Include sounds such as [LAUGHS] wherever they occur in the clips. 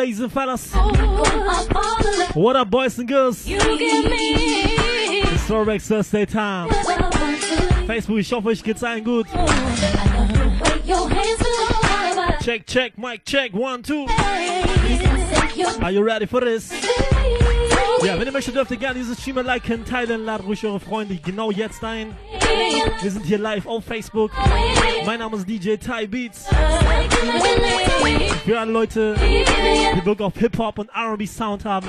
ladies and fellas. What up, boys and girls? It's Throwback Thursday time. Facebook, ich hoffe, euch geht's good. Check, check, mic check, one, two. Are you ready for this? Ja, wenn ihr möchtet, dürft ihr gerne dieses Streamer liken, teilen, ladet ruhig eure Freunde genau jetzt ein. Wir sind hier live auf Facebook. Mein Name ist DJ Ty Beats. Für alle Leute, die Bock auf Hip-Hop und RB Sound haben,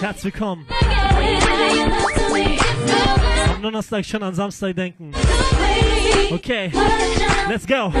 herzlich willkommen. Am Donnerstag schon an Samstag denken. Okay, let's go.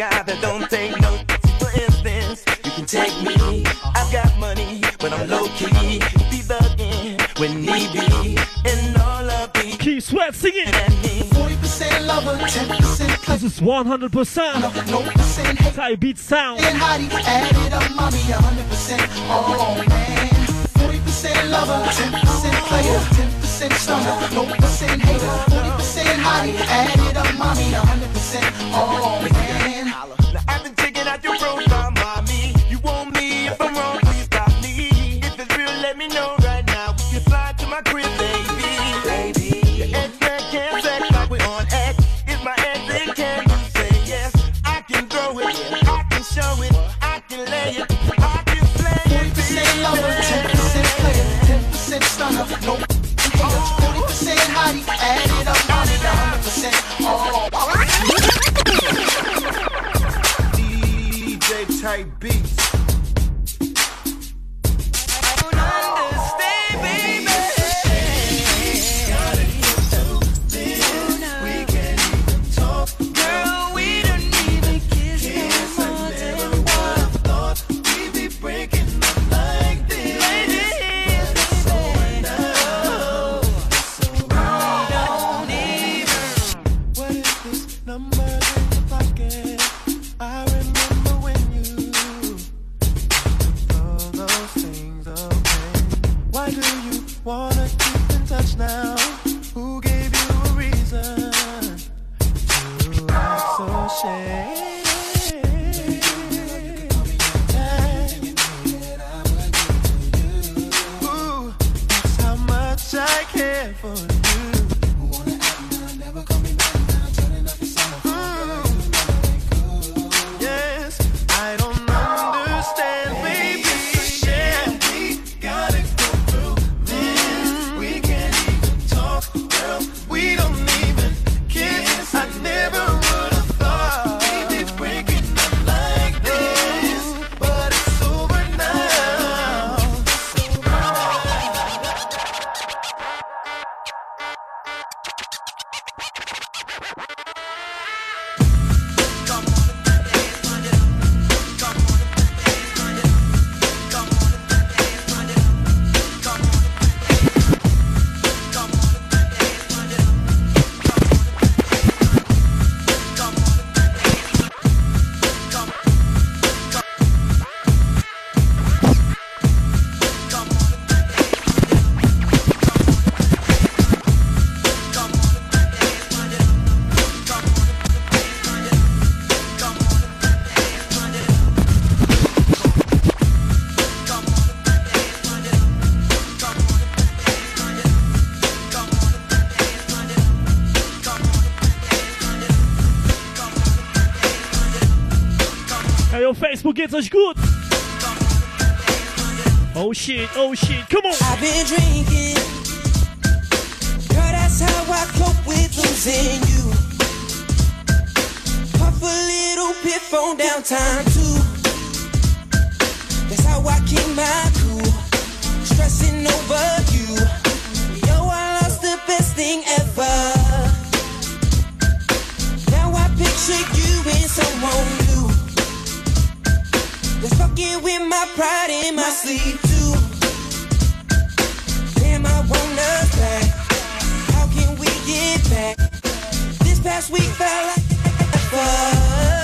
guy that don't take no for instance. You can take me, I've got money, but I'm low key. Be thugging when need be, and all of the sweat singing. Forty percent lover, ten percent pleasure. This is one hundred percent. No percent hate. Beat sound. And how do you add it up, mommy? hundred percent. Oh man. 40% lover, 10% player, 10% stunner, no percent hater, 40% hottie, add it up, mommy, 100% oh man. Geht's euch gut? Oh shit, oh shit, come on! I've been drinking. Girl, that's how I cope with losing you. Puff a little too. That's how I keep my cool. Stressing over you. Yo, I lost the best thing ever. Now I picture you in someone Walking with my pride in my sleeve too. Damn, I want us back. How can we get back? This past week felt like ever.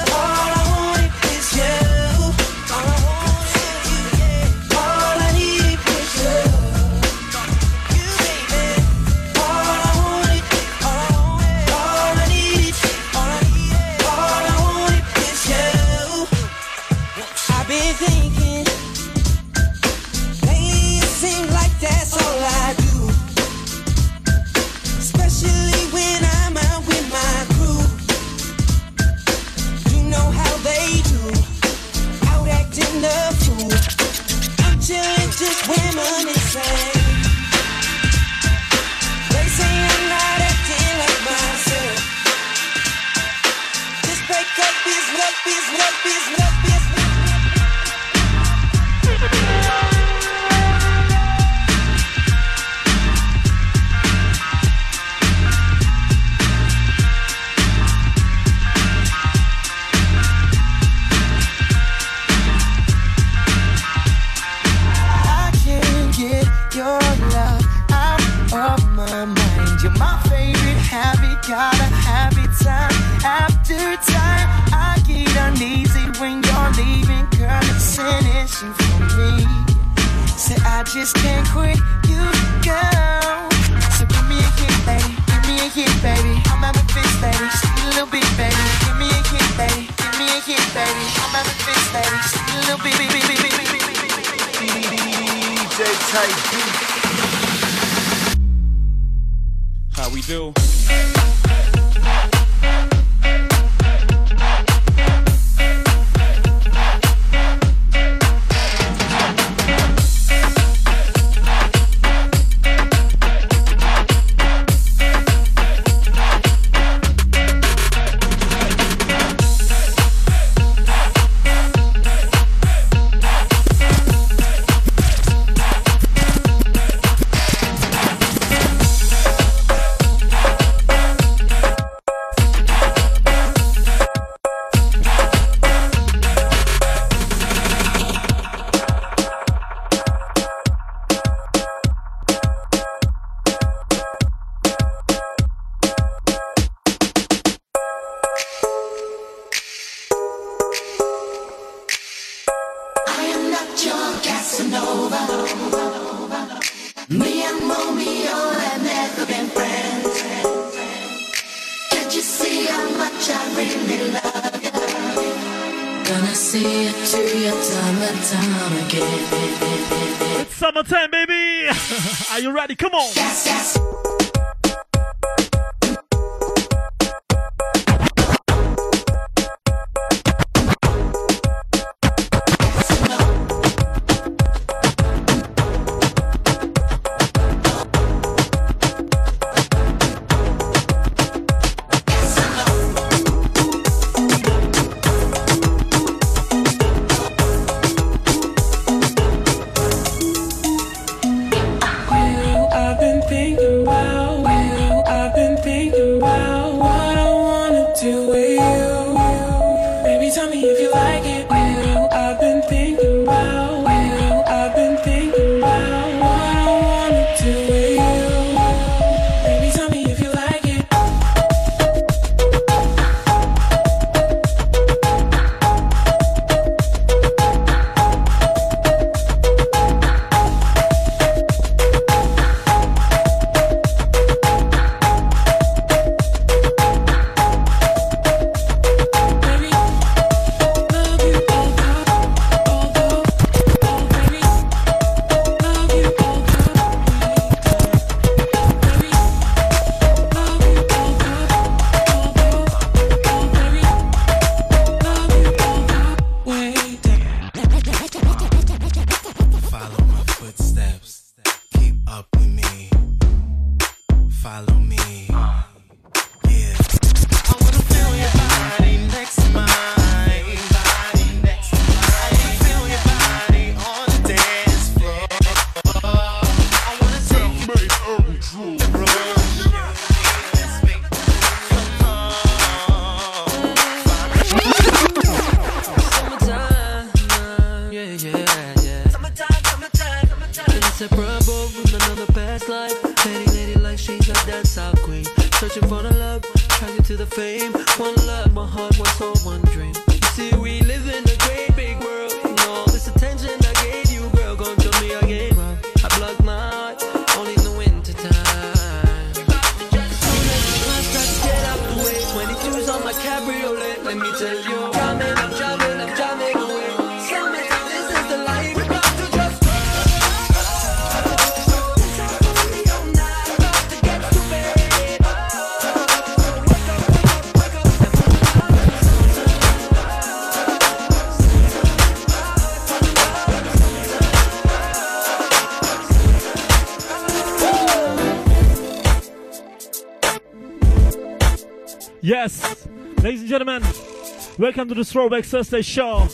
Welcome to the Throwback Thursday show.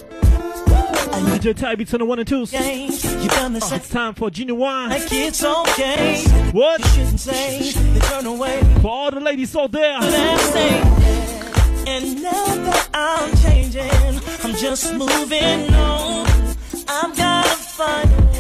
DJ Ty beats on the one and twos. Oh, uh, it's time for Junior One. Like it's okay. What? You shouldn't say they turn away. For all the ladies out there. And now that I'm changing, I'm just moving on. I've got to find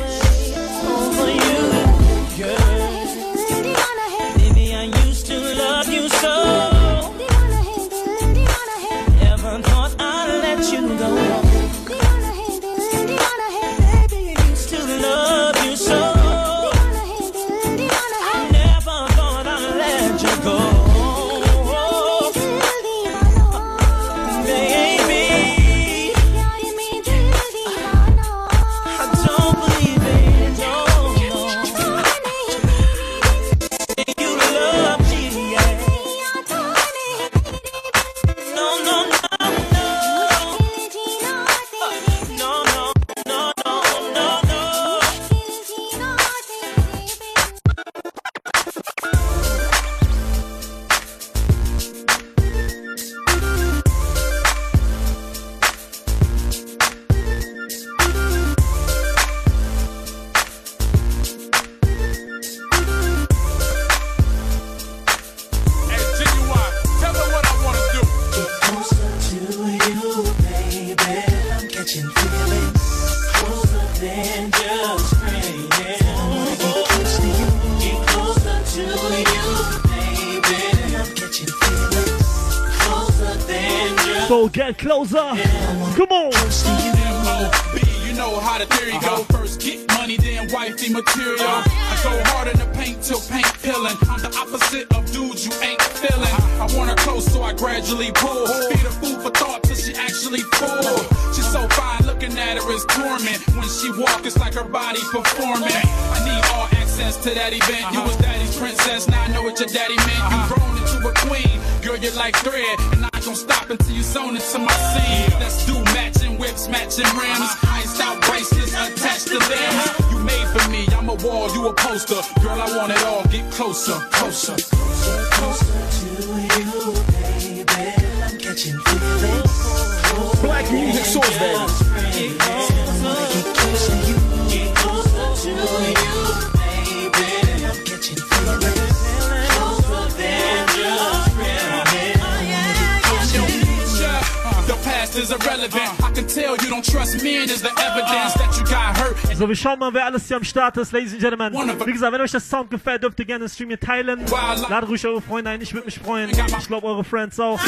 schauen mal, wer alles hier am Start ist, Ladies and Gentlemen. Wie gesagt, wenn euch das Sound gefällt, dürft ihr gerne den Stream hier teilen. Ladet ruhig eure Freunde ein, ich würde mich freuen. Ich glaube, eure Friends auch.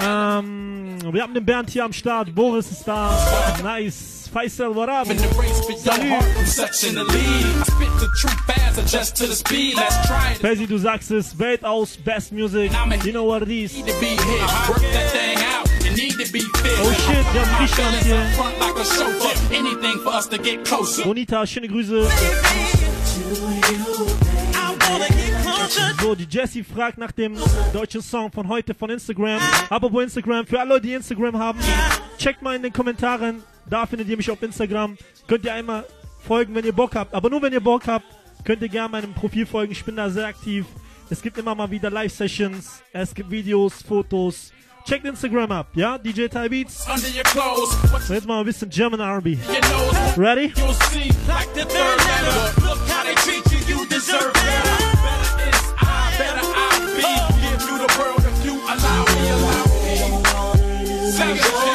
Ähm, wir haben den Bernd hier am Start, Boris ist da. Nice. Faisal, what up? In the race for your heart, I'm such in the lead. I spit the truth fast, adjust to the speed. Let's try it. Faisy, du sagst es, Welt aus, Best Music. You know what it is. Be fit. Oh shit, wir haben Griechenland hier. Bonita, schöne Grüße. So, die Jessie fragt nach dem deutschen Song von heute von Instagram. Apropos Instagram, für alle Leute, die Instagram haben, checkt mal in den Kommentaren. Da findet ihr mich auf Instagram. Könnt ihr einmal folgen, wenn ihr Bock habt. Aber nur wenn ihr Bock habt, könnt ihr gerne meinem Profil folgen. Ich bin da sehr aktiv. Es gibt immer mal wieder Live-Sessions. Es gibt Videos, Fotos. Checkt Instagram ab, yeah? DJ Ty Beats. Under your clothes, jetzt mal ein bisschen German R&B. Ready? You'll see, like the third letter. Look how they treat you, you deserve better. Better is I, better I be. Give you the world if you allow me, allow me. Say it,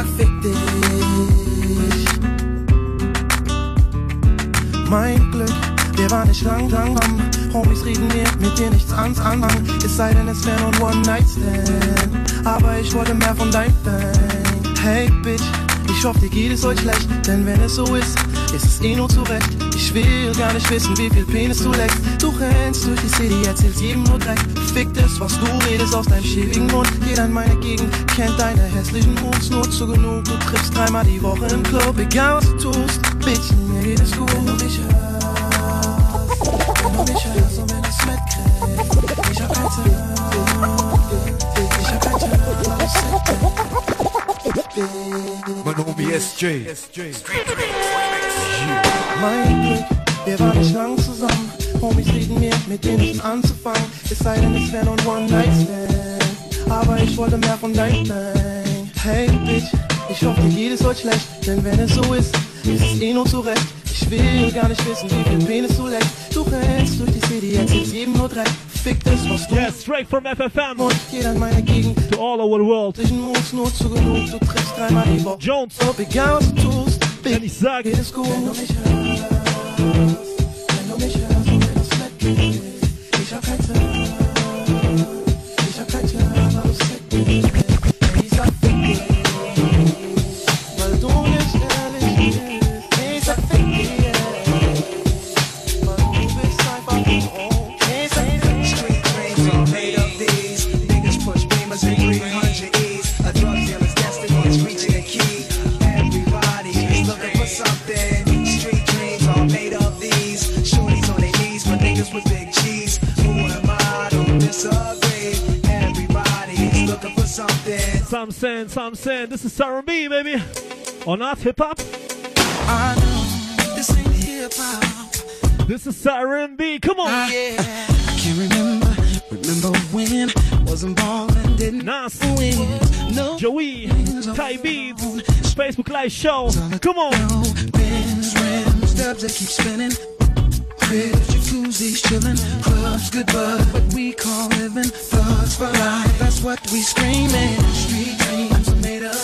sag fick dich. Mein Glück, wir waren nicht lang, lang, lang. Homies reden mir, mit dir nichts ans anfangen. Es sei denn, es wäre nur One-Night-Stand. Aber ich wollte mehr von deinem Thing. Hey, Bitch, ich hoffe, dir geht es heute schlecht. Denn wenn es so ist, ist es eh nur zurecht. Ich will gar nicht wissen, wie viel Penis du leckst. Du rennst durch die City, erzählst jedem nur Dreck. Fick das, was du redest aus deinem schäbigen Mund. Jeder in meiner Gegend kennt deine hässlichen Moves nur zu genug. Du triffst dreimal die Woche im Club, egal was du tust. Bitch, mir geht es gut. Wenn du mich hörst, wenn du mich hörst und wenn du's mitkriegst. Ich hab kein Zeit, ich hab kein Zeit, Mein Homie SJ. Mein Glück, wir waren nicht lang zusammen. Homies reden mir, mit denen anzufangen. Es sei denn, es wäre nur ein One-Night-Stand. Aber ich wollte mehr von deinem Thing. Hey, Bitch, ich hoffe, dir geht es heute schlecht. Denn wenn es so ist, ist es eh nur zurecht. Ich will gar nicht wissen, wie viel Penis du leckst. Du rennst durch die City, erzählst jedem nur Dreck. Fick das, was du Yes, straight from FFM und jeder in meiner Gegend. to all over the world. Zwischen Moves nur zu genug, du triffst dreimal die Woche. Jones, Ob egal was du tust, wenn ich sage, geht es gut. Wenn du mich hörst, some I'm saying, this is R&B, baby. Or not hip-hop? I know this ain't hip hop. This is R&B, come on. Yeah, I can't remember, remember when wasn't ballin', didn't Nas, win. No, Joey, Ty Beats, Facebook Live Show, come on. no Benz, rims, dubs that keep spinning. Cribs, jacuzzis, chillin', clubs, good bud, what we call living. Thugs for life, that's what we screamin'. Street dreams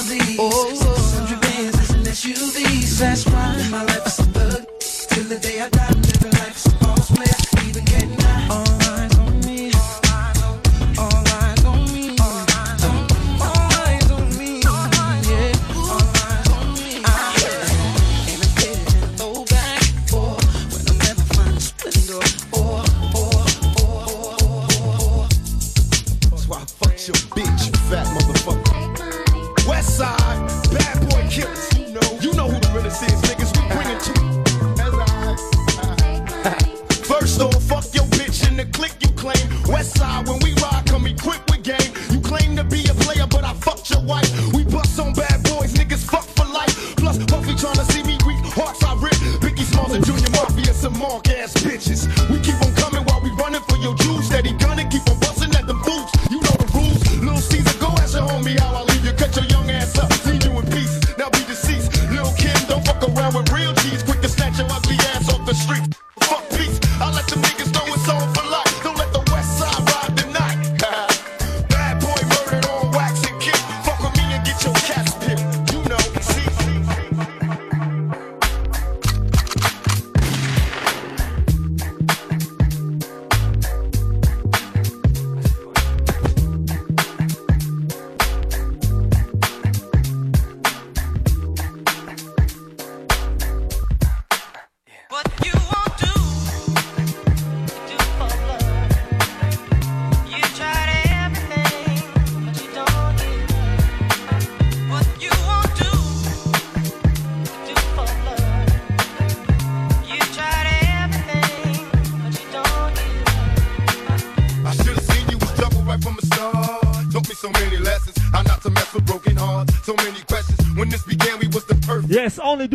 SUVs. Oh, 600 bands, it's an SUV. That's why my life is a bug. Till the day I die, living life is a false player.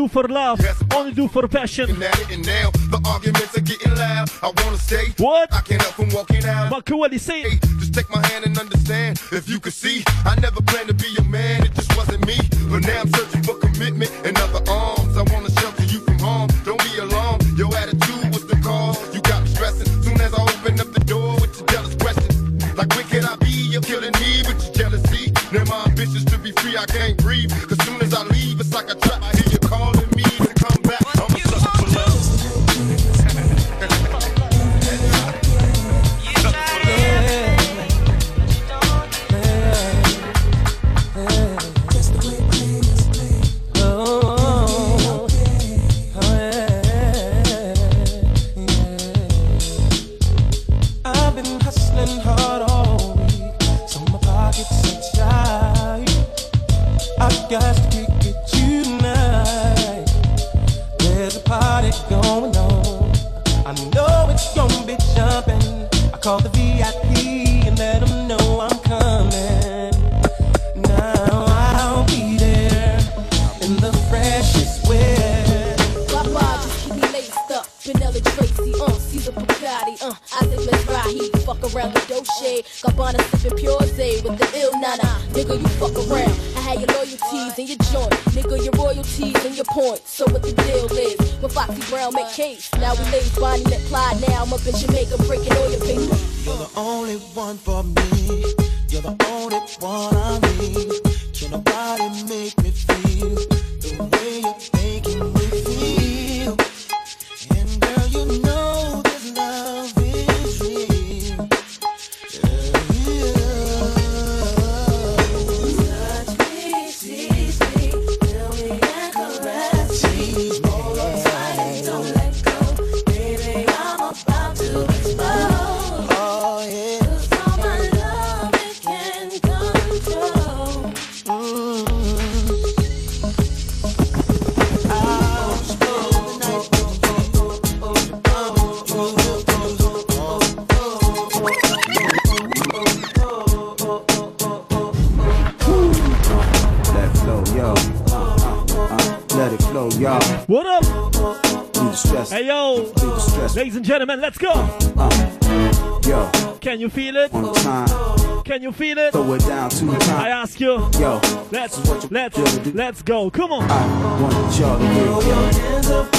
do for love, yes. only do for passion. And now, and now, the arguments are getting loud. I wanna stay. What? I can't help from walking out. But cool, what he say? Hey, just take my hand and understand. If you could see, I never planned to let's go. Uh, yo. Can you feel it? One time. Can you feel it? Throw it down two times. I ask you. Yo. Let's let's let's go. Come on. I want y'all to get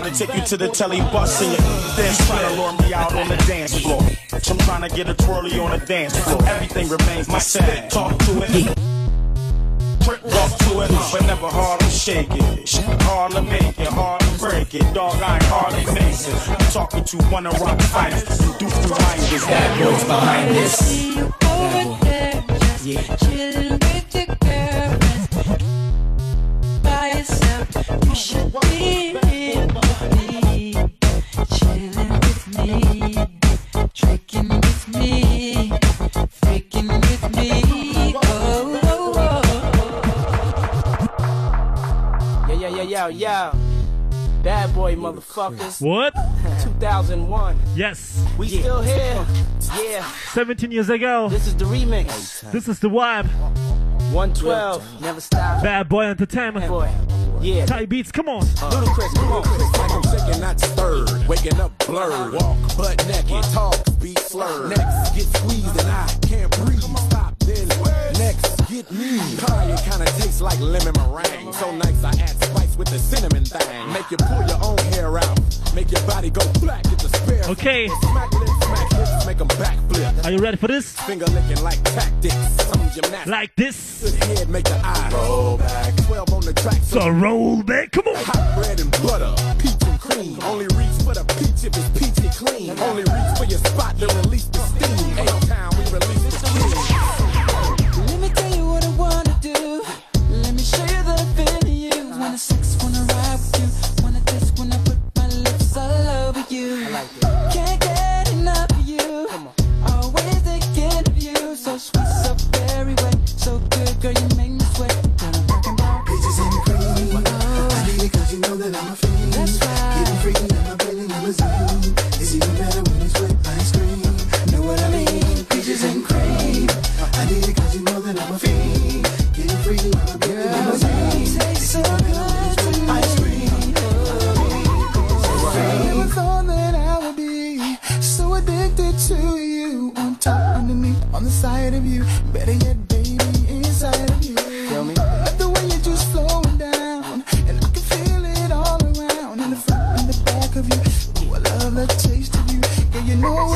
trying to take you to the telly bus and you then trying to lure me out on the dance floor. I'm trying to get a twirly on the dance floor. Everything remains my spit. Talk to it. Trick rough to it, but never hard to shake it. Hard to make it, hard to break it. Dog, I ain't hardly face it. I'm talking to one of rock fighters and do through minders. Bad boys behind this. Yeah. Chilling with your girlfriends by yourself. You should be with Yo. Bad boy, motherfuckers. What? [LAUGHS] 2001. Yes. We still here. Yeah. 17 years ago. This is the remix. This is the vibe. 112. Never stop. Bad boy entertainment. Boy. Yeah. Tight beats, come on. Uh, Ludacris, come on. Like I'm shaking, not stirred. Waking up blurred. Walk butt naked. Talk, speak slurred. Next, get squeezed and I can't breathe. Stop, then next, get me. It kinda tastes like lemon meringue. So nice, I add spice with the cinnamon thing. Make you pull your own hair out. Make your body go black, get the spare. Okay. Smack lips, smack hips, make them backflip. Are you ready for this? Finger licking like tactics. Some gymnastics. Like this. Good head, make the eye roll back. 12 on the track. So roll back, come on. Hot bread and butter, peach and cream. Only reach for the peach if it's peachy clean. Only reach for your spot to release the steam. A-Town, we release the steam. Do. Let me show you that I feel you. Wanna sex, wanna ride with you. Wanna taste when I put my lips all over you. I like Can't get enough of you. Always thinking of you. So sweet, so very wet. So good, girl, you make me sweat. Girl, I'm talking about Peaches and cream. I need it cause you know that I'm a fiend. That's right. Getting freaky in my belly limousine. It's outside of you. Better yet, baby, inside of you. Tell me. Love the way you just flowing down, and I can feel it all around. In the front and the back of you. Ooh, I love the taste of you. Yeah, you know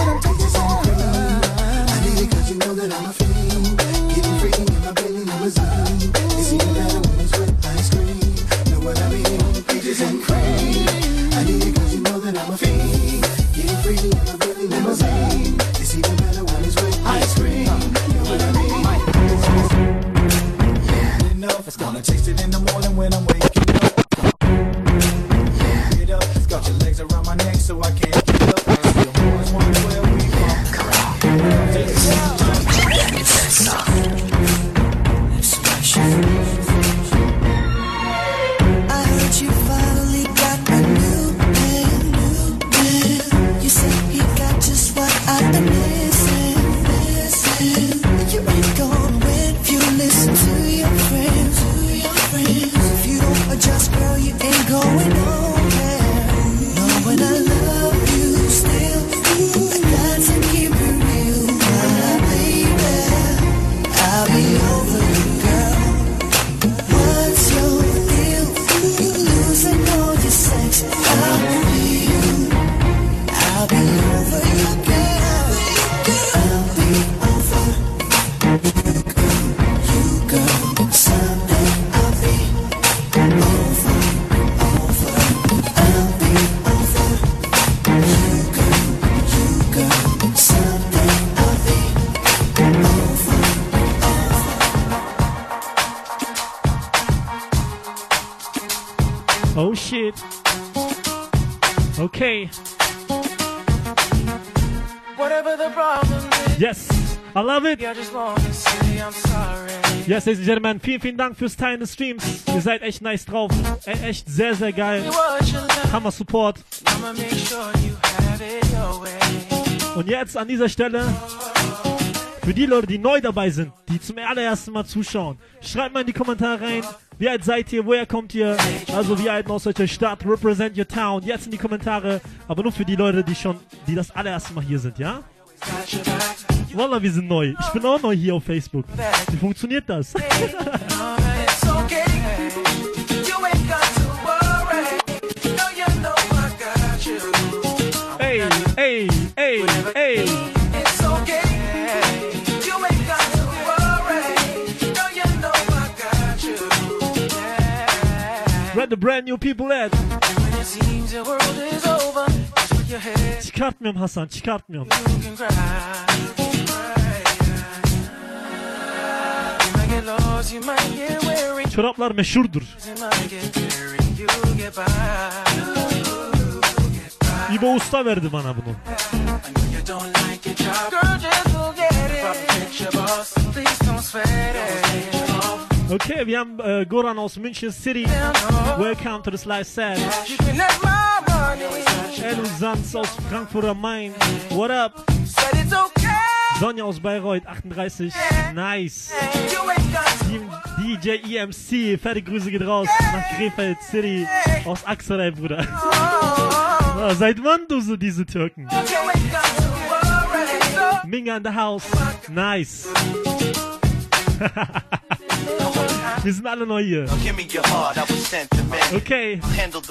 love it. Yes, ladies and Gentlemen, vielen, vielen Dank fürs Teilen des Streams. Ihr seid echt nice drauf. E echt sehr, sehr geil. Hammer Support. Und jetzt an dieser Stelle, für die Leute, die neu dabei sind, die zum allerersten Mal zuschauen, schreibt mal in die Kommentare rein, wie alt seid ihr, woher kommt ihr, also wie alt aus welcher Stadt, represent your town, jetzt in die Kommentare, aber nur für die Leute, die schon, die das allererste Mal hier sind, ja? Wallah, wir sind neu. Ich bin auch neu hier auf Facebook. Wie funktioniert das? Ey, ey, ey, ey. Where the brand new people at? Çıkartmıyorum Hasan çıkartmıyorum. Çoraplar meşhurdur. İbo Usta verdi bana bunu. Okay, we are uh, Goran aus München City. Welcome to the Slice Set. Elu Sanz aus Frankfurt am Main. What up? Sonja aus Bayreuth, 38. Nice. DJ EMC, fette Grüße geht raus nach Krefeld City aus Axelay, Bruder. Ah, seit wann du so diese Türken? Minga in the house. Nice. [LAUGHS] Wir sind alle neu hier. Okay,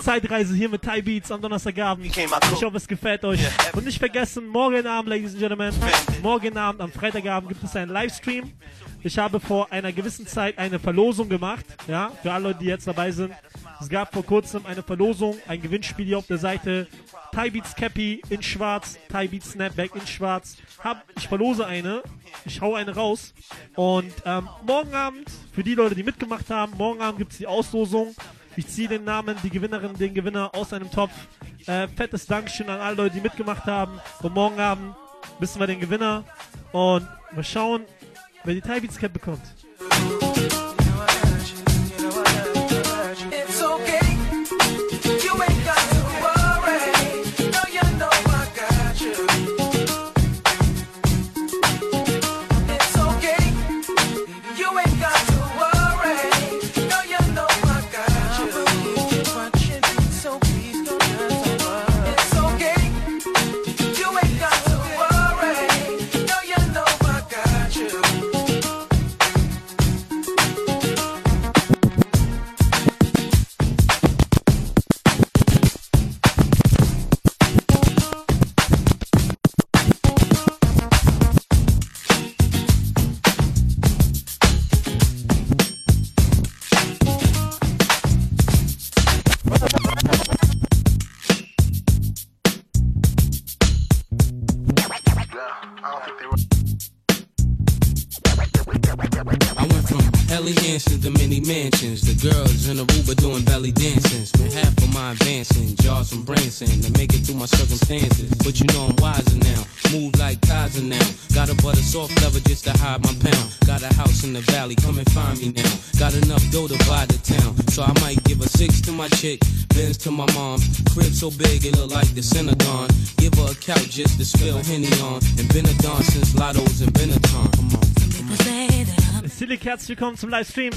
Zeitreise hier mit Thai Beats am Donnerstagabend. Ich hoffe, es gefällt euch. Und nicht vergessen, morgen Abend, Ladies and Gentlemen, morgen Abend, am Freitagabend gibt es einen Livestream. Ich habe vor einer gewissen Zeit eine Verlosung gemacht, ja, für alle Leute, die jetzt dabei sind. Es gab vor kurzem eine Verlosung, ein Gewinnspiel hier auf der Seite. Thai Beats Cappy in schwarz, Thai Beats Snapback in schwarz. Hab, ich verlose eine, ich hau eine raus. Und ähm, morgen Abend, für die Leute, die mitgemacht haben, morgen Abend gibt es die Auslosung. Ich ziehe den Namen, die Gewinnerin, den Gewinner aus einem Topf. Äh, fettes Dankeschön an alle Leute, die mitgemacht haben. Und morgen Abend wissen wir den Gewinner. Und mal schauen, wer die Thai Beats Cap bekommt. a Synagogue. Give her a couch just to spill Henny on. And been a don since Lotto's and Benetton. Come on. Silik, herzlich willkommen zum Livestream.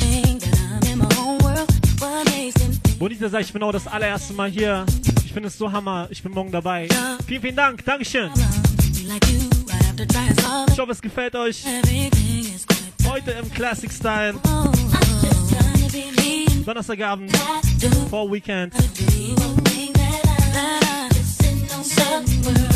Bonita sagt, ich bin auch das allererste Mal hier. Ich finde es so hammer. Ich bin morgen dabei. Vielen, vielen Dank. Dankeschön. Ich hoffe, es gefällt euch. Heute im Classic Style. Donnerstagabend. Vor Weekend. God's word.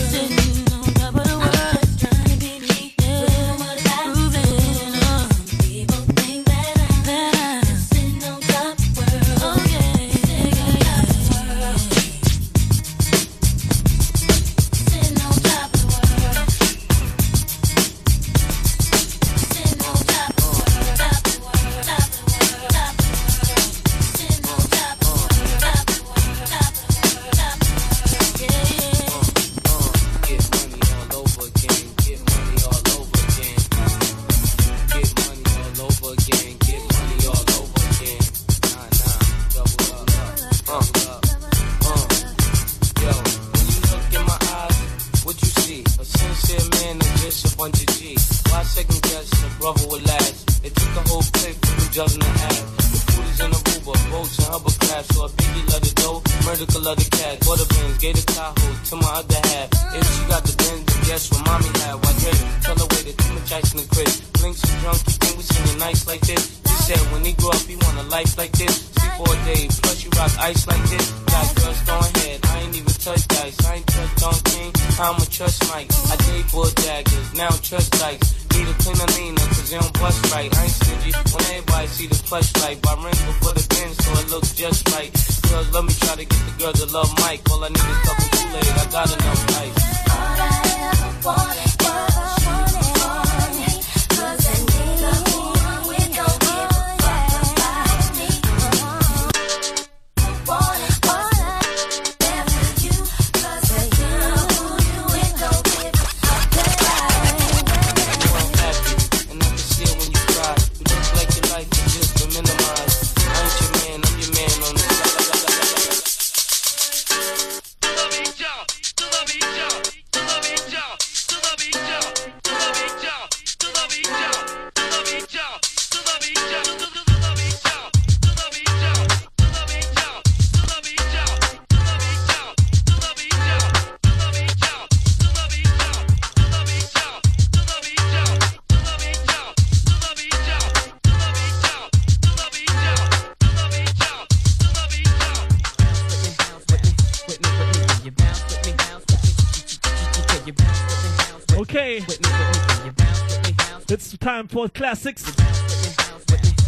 Davenport Classics.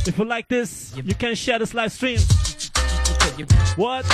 If you like this, you can share this live stream. What?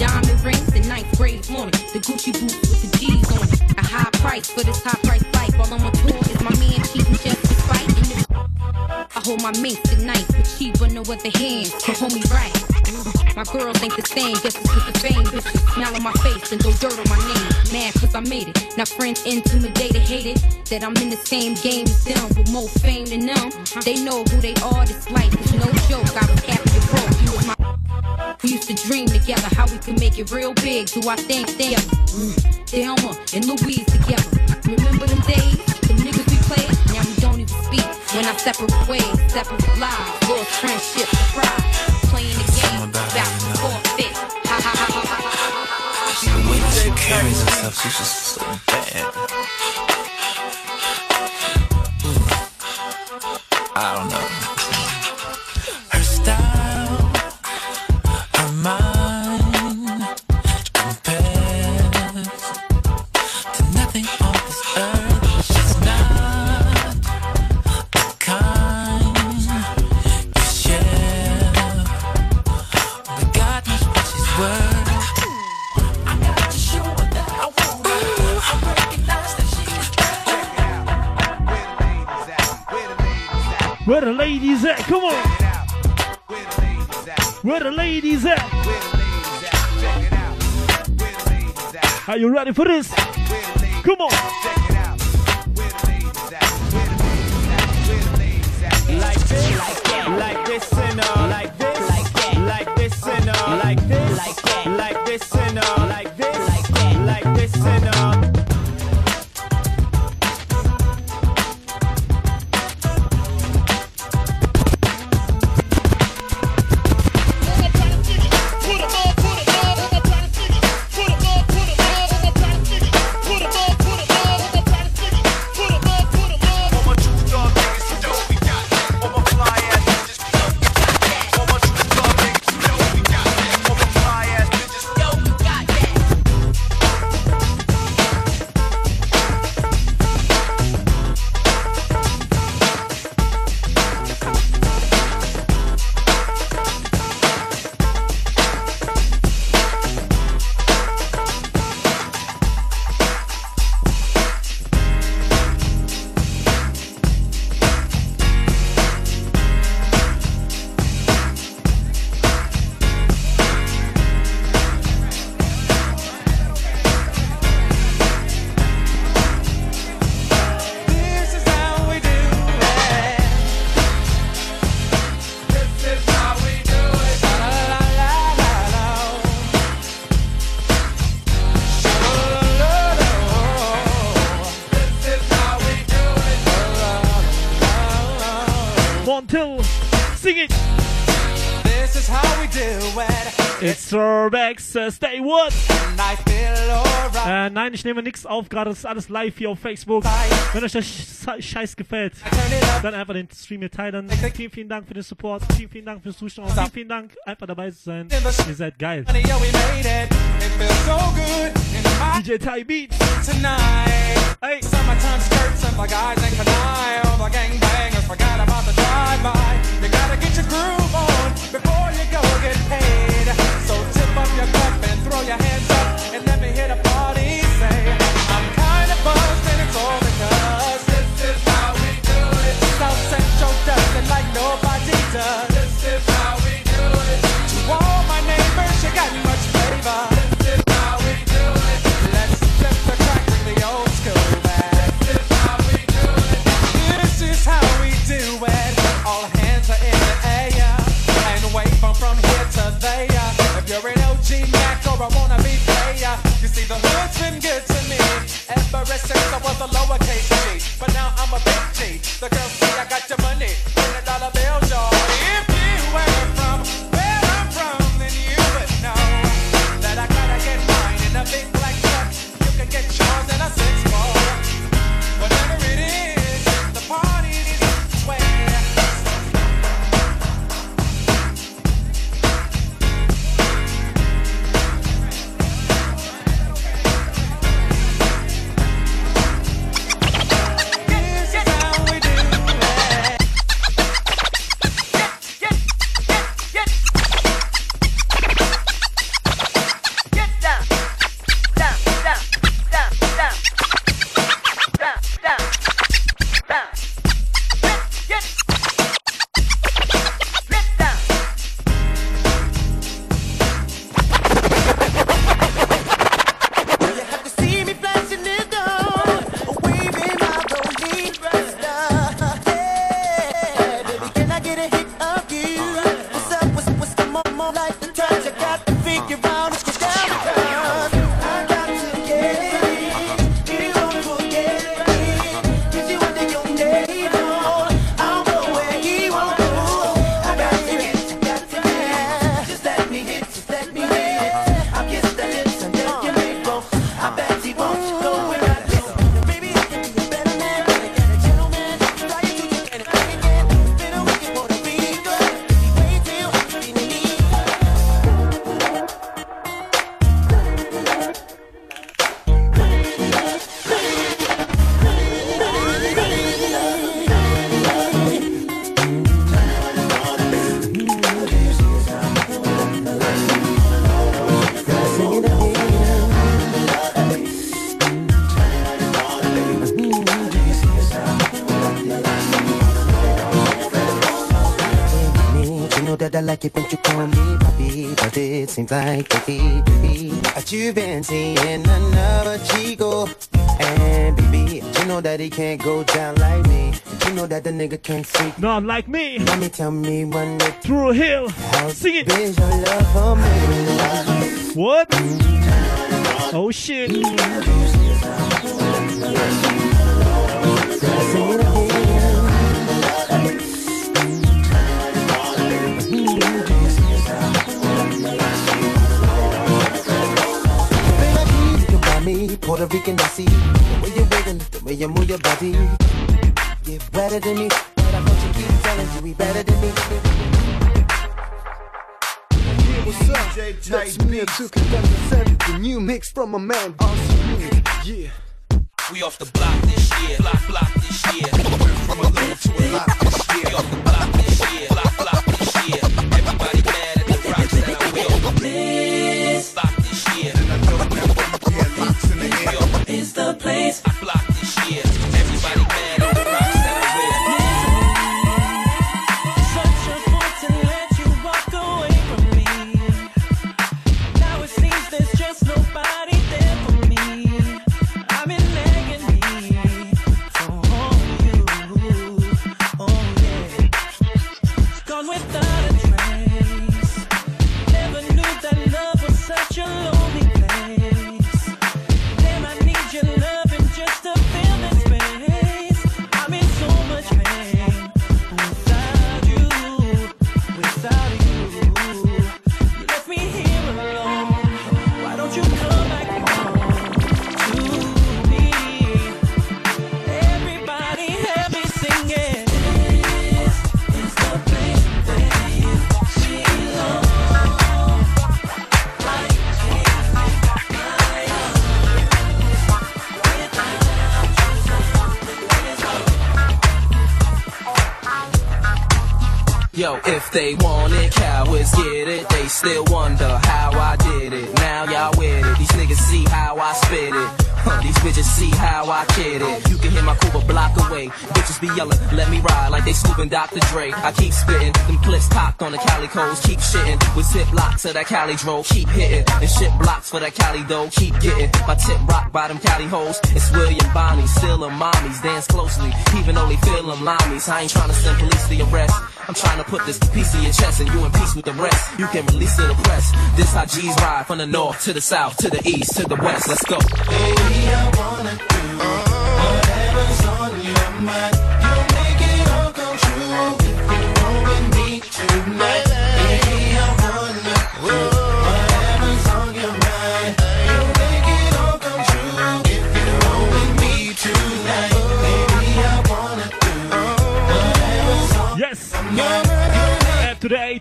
Diamond rings. The ninth grade morning, the Gucci boots with the G's on it. A high price for this high price life. While on my tour is my man cheating just to fight. I hold my minks at night, but she but no other hands to hold me right. My girls ain't the same, guess it's with the fame. Bitches smile on my face and throw dirt on my name. Mad cause I made it. Now friends intimidated, hated that I'm in the same game as them with more fame than them. They know who they are, this life is no joke. I was we used to dream together how we could make it real big. Do I think they mm, Thelma and Louise together? Remember them days? The niggas we played? Now we don't even speak. When I separate ways, separate lives, lost friendship, surprise. Playing the game, back to forfeit. Ha ha ha ha ha ha. The way that she carries herself, she's just so bad. Ladies at? Come on. Where the ladies at? Are you ready for this? Come on. Throwbacks, äh, stay feel alright. Äh, nein, ich nehme nichts auf, gerade ist alles live hier auf Facebook. Wenn euch der Sch- Scheiß gefällt, dann einfach den Stream hier teilen. Vielen, vielen Dank für den Support, vielen, vielen Dank fürs Zuschauen, vielen, vielen Dank, einfach dabei zu sein. Ihr seid geil. DJ Ty Beats tonight. Hey, summertime skirts and my guys ain't canine. seems like the TV but you've been seeing another Chico. And baby, you know that he can't go down like me. You know that the nigga can't see. none like me. Let me tell me when the Drew Hill. Sing it. Is your love for me? What? Oh shit. Puerto Rican, I see the way you're waiting, the way you move your body. You're better than me, but I thought you keep telling you better than me. What's up? That's me and conduct the the new mix from my man, Yeah. We off the block this year, block, block this year. From a little to a lot this year. We off the block this year. They want it, cowards get it. They still wonder how I did it. Now y'all with it. These niggas see how I spit it. Huh, these bitches see how I kid it be yelling, let me ride like they scooping Dr. Dre. I keep spitting, them clips cocked on the Cali codes. Keep shitting with zip locks of that Cali dro. Keep hitting and shit blocks for that Cali dough. Keep getting my tip rock by them Cali hoes. It's William Bonnie, still them mommies. Dance closely, even though they feel them limeys. I ain't trying to send police to arrest. I'm trying to put this piece in your chest and you in peace with the rest. You can release it the press. This how G's ride from the north to the south to the east to the west. Let's go. Baby, I wanna do whatever's on your mind.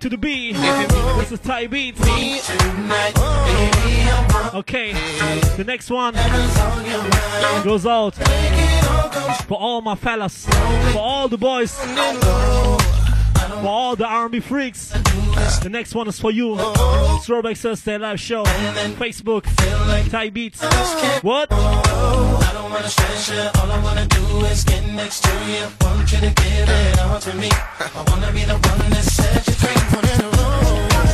To the A to the B. This is Thai Beats. Okay, the next one goes out for all my fellas, for all the boys, for all the R&B freaks. The next one is for you. Throwback Thursday live show, Facebook, Thai Beats. What? I don't wanna stress you. All I wanna do is get next to you. Want you to give it all to me. I wanna be the one that set you free. Room.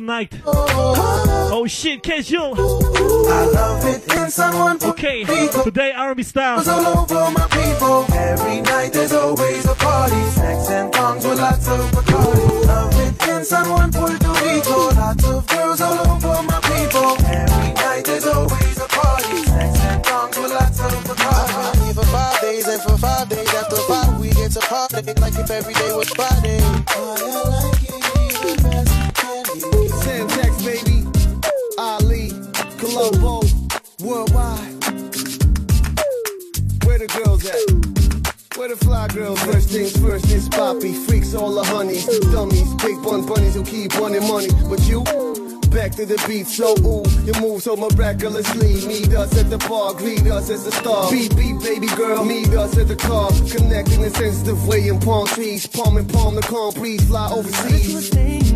night Oh shit, casual. I love it in someone. Okay, today R&B style. All over my people. Every night there's always a party. Snacks and thongs with lots of Bacardi. Love it in someone. Puerto Rico. Lots of girls all over my people. Every night there's always a party. Snacks and thongs with lots of Bacardi. For five days and for five days after five, we get to party like if every day was Friday. Oh, money, but you back to the beat. So ooh, you move so miraculously. Meet us at the bar, greet us as a star. Beat, beat, baby girl, meet us at the car. Connecting in a sensitive way in palm trees, palm in palm, the concrete fly overseas.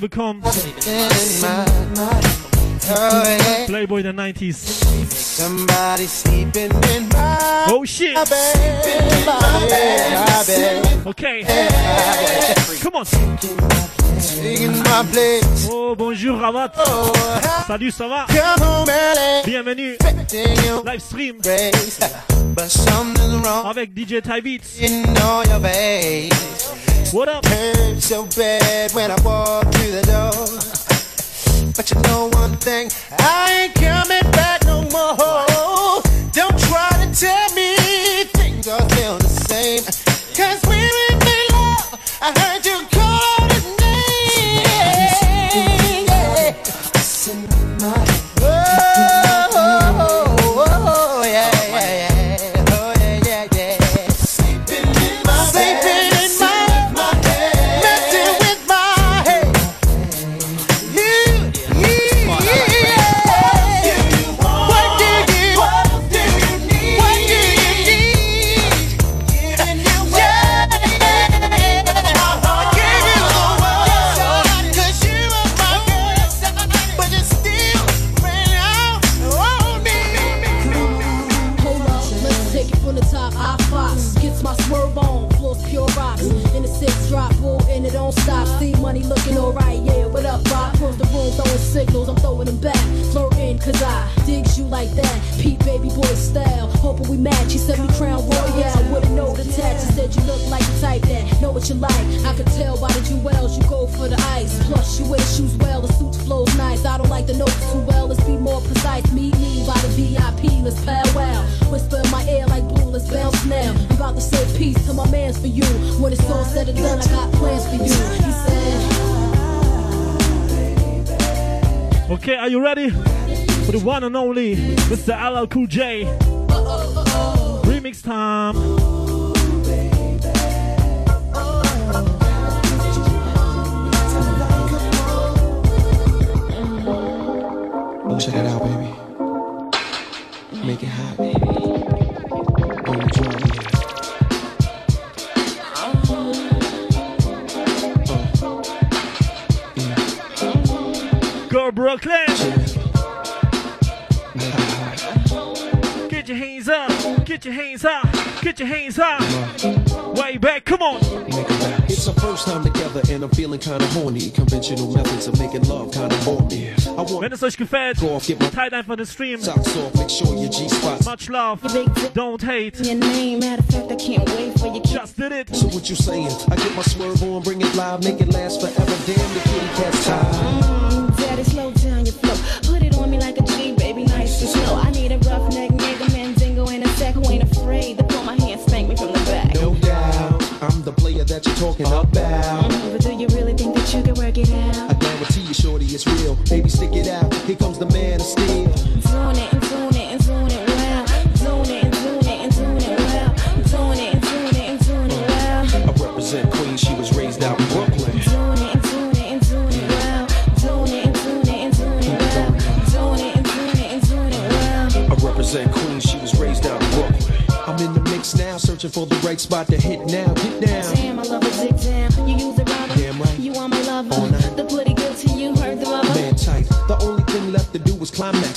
Oliver Combe. Playboy the 90s. Somebody sleeping in my Oh shit. Bed, my bed, my bed. Okay. Come on. Oh bonjour Ravat. Salut, ça va? Bienvenue. Live stream. But something wrong Avec DJ Ty Beats. What up? Hurt so bad when I walk through the door. But you know one thing, I ain't coming back no more. Don't try to tell me things are still Mr. LL Cool J. es euch gefällt, teilt einfach den Stream. Much love, don't hate. Just did it. So what you saying? I get my swerve on, bring it live, make it last forever. Damn, the kitty cat's tired.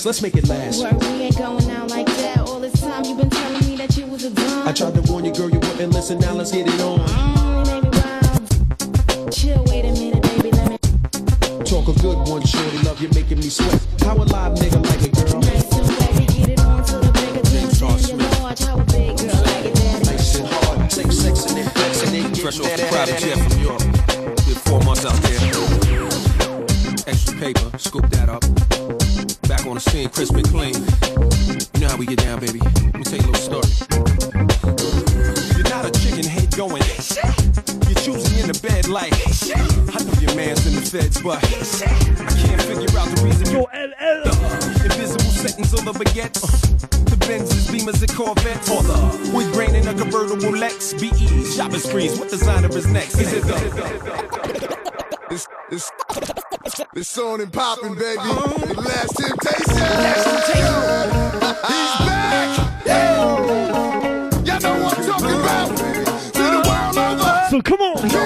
Let's make it last. We ain't going Rolls, Beamers, and Corvettes. For the in a convertible Lex. BE, shopping sprees. What designer is next? Is it the. It's, it's, it's on and popping, baby. Uh-huh. The last temptation. Last temptation. [LAUGHS] He's back. Yeah. Y'all know what I'm talking about. To the world over. So come on.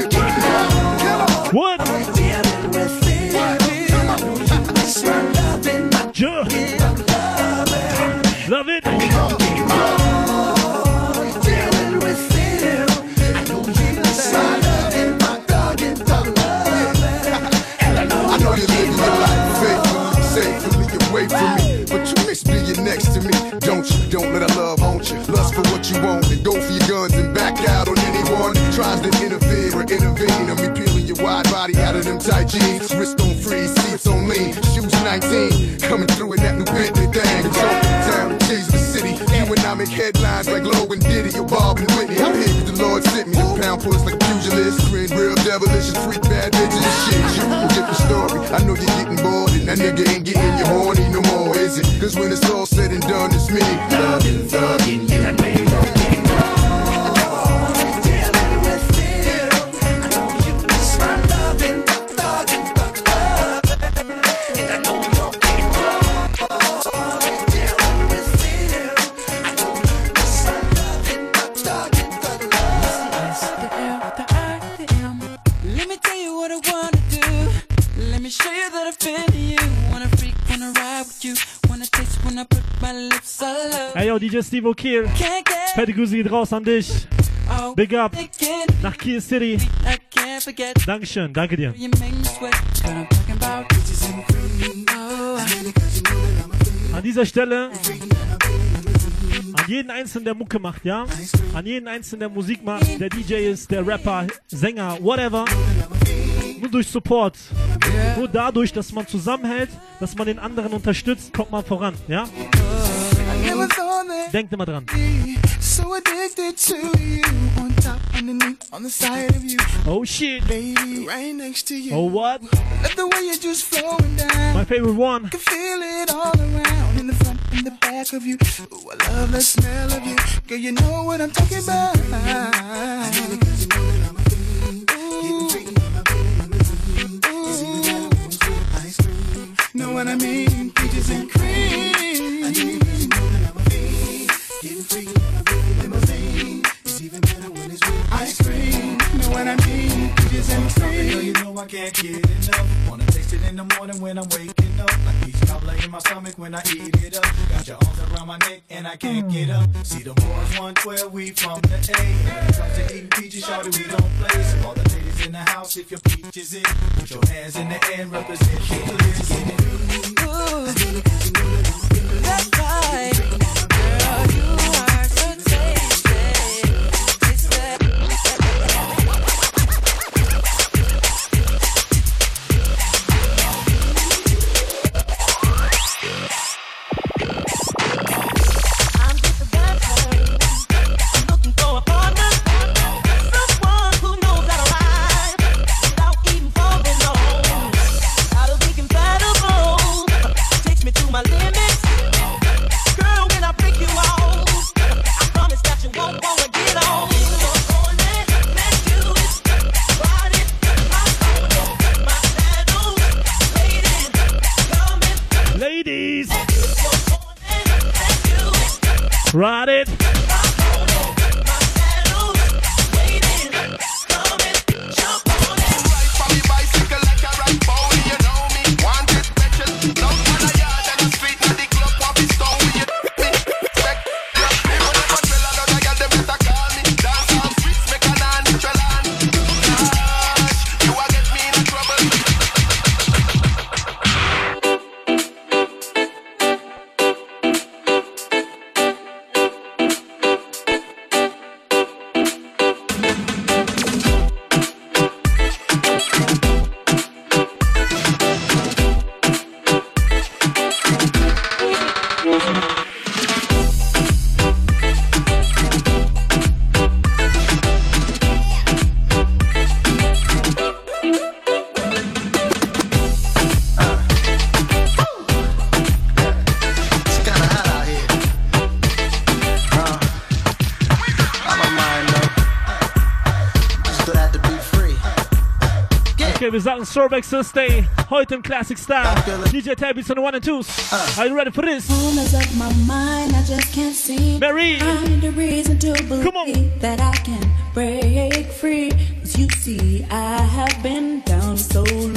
both your guns and back out on anyone tries to interfere or intervene. I'm peeling your wide body out of them tight jeans. Wrist on free, seats on lean. Shoes 19, coming through in that new Bentley thing. Control the town, change the city. You and I make headlines like Logan Diddy or Bob and Whitney. I'm here the Lord sent me. The pound us like pugilists. Grin real devilish and freak bad bitches and shit. You a different story. I know you're getting bored and that nigga ain't getting you horny no more, is it? Cause when it's all said and done, it's me. Love and. Timo Kiel. Fette Grüße geht raus an dich. Big up nach Kiel City. Dankeschön, danke dir. An dieser Stelle an jeden Einzelnen, der Mucke macht, ja? An jeden Einzelnen, der Musik macht, der DJ ist, der Rapper, Sänger, whatever. Nur durch Support. Nur dadurch, dass man zusammenhält, dass man den anderen unterstützt, kommt man voran, ja? Denkt immer dran. so addicted to you. On top, underneath, on the side of you. Oh shit. Baby, right next to you. Oh what? Love the way you're just flowing down. My favorite one. Can feel it all around in the front and the back of you. Ooh, I love the smell of you. Girl, you know what I'm talking about. Know what I mean? Peaches and cream. Ice cream. Know what I mean? Peaches and cream. Girl, you know I can't get enough. Wanna taste it in the morning when I'm waking up. Like peach cobbler in my stomach when I eat it up. Got your arms around my neck and I can't get up. See the boys 112, we from the A. When it comes to eating peaches, shorty, we don't play. So all the ladies in the house, if your peach is in, put your hands in the air and represent clear. Get it. That's right. Okay, wir sagen Throwback Thursday. Heute im Classic Style. DJ Tabby's on the one and twos. Uh. Are you ready for this? My mind, I just can't seem Mary. find a reason to believe that I can break free. Cause you see, I have been down so long,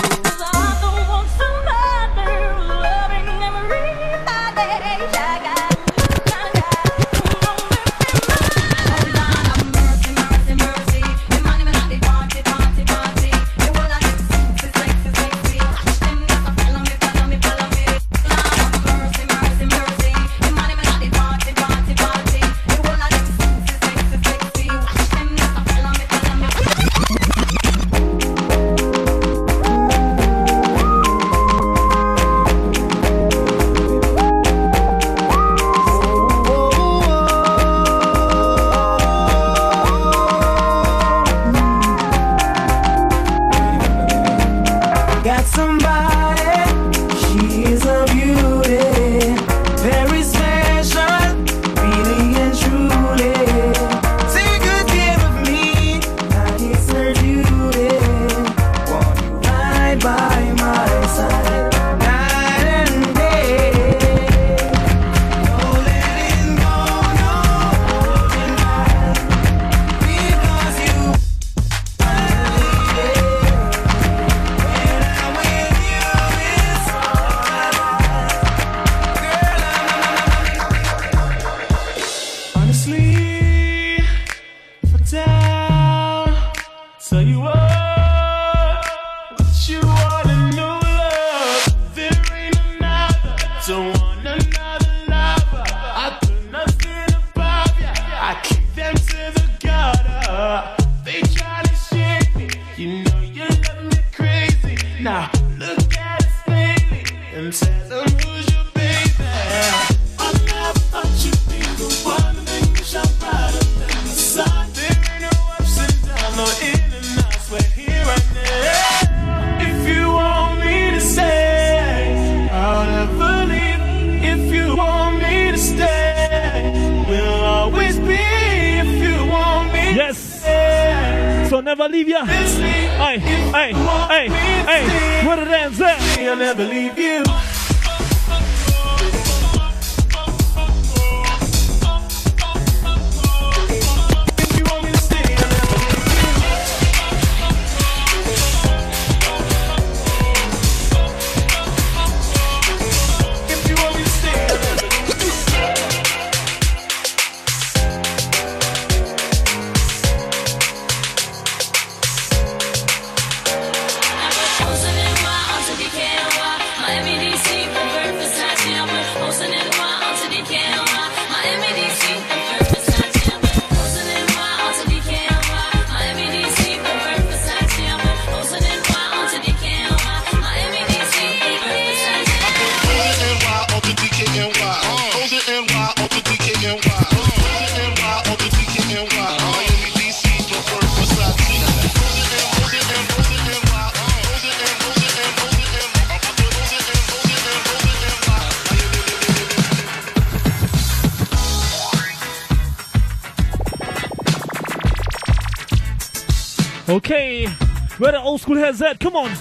says that. Come on.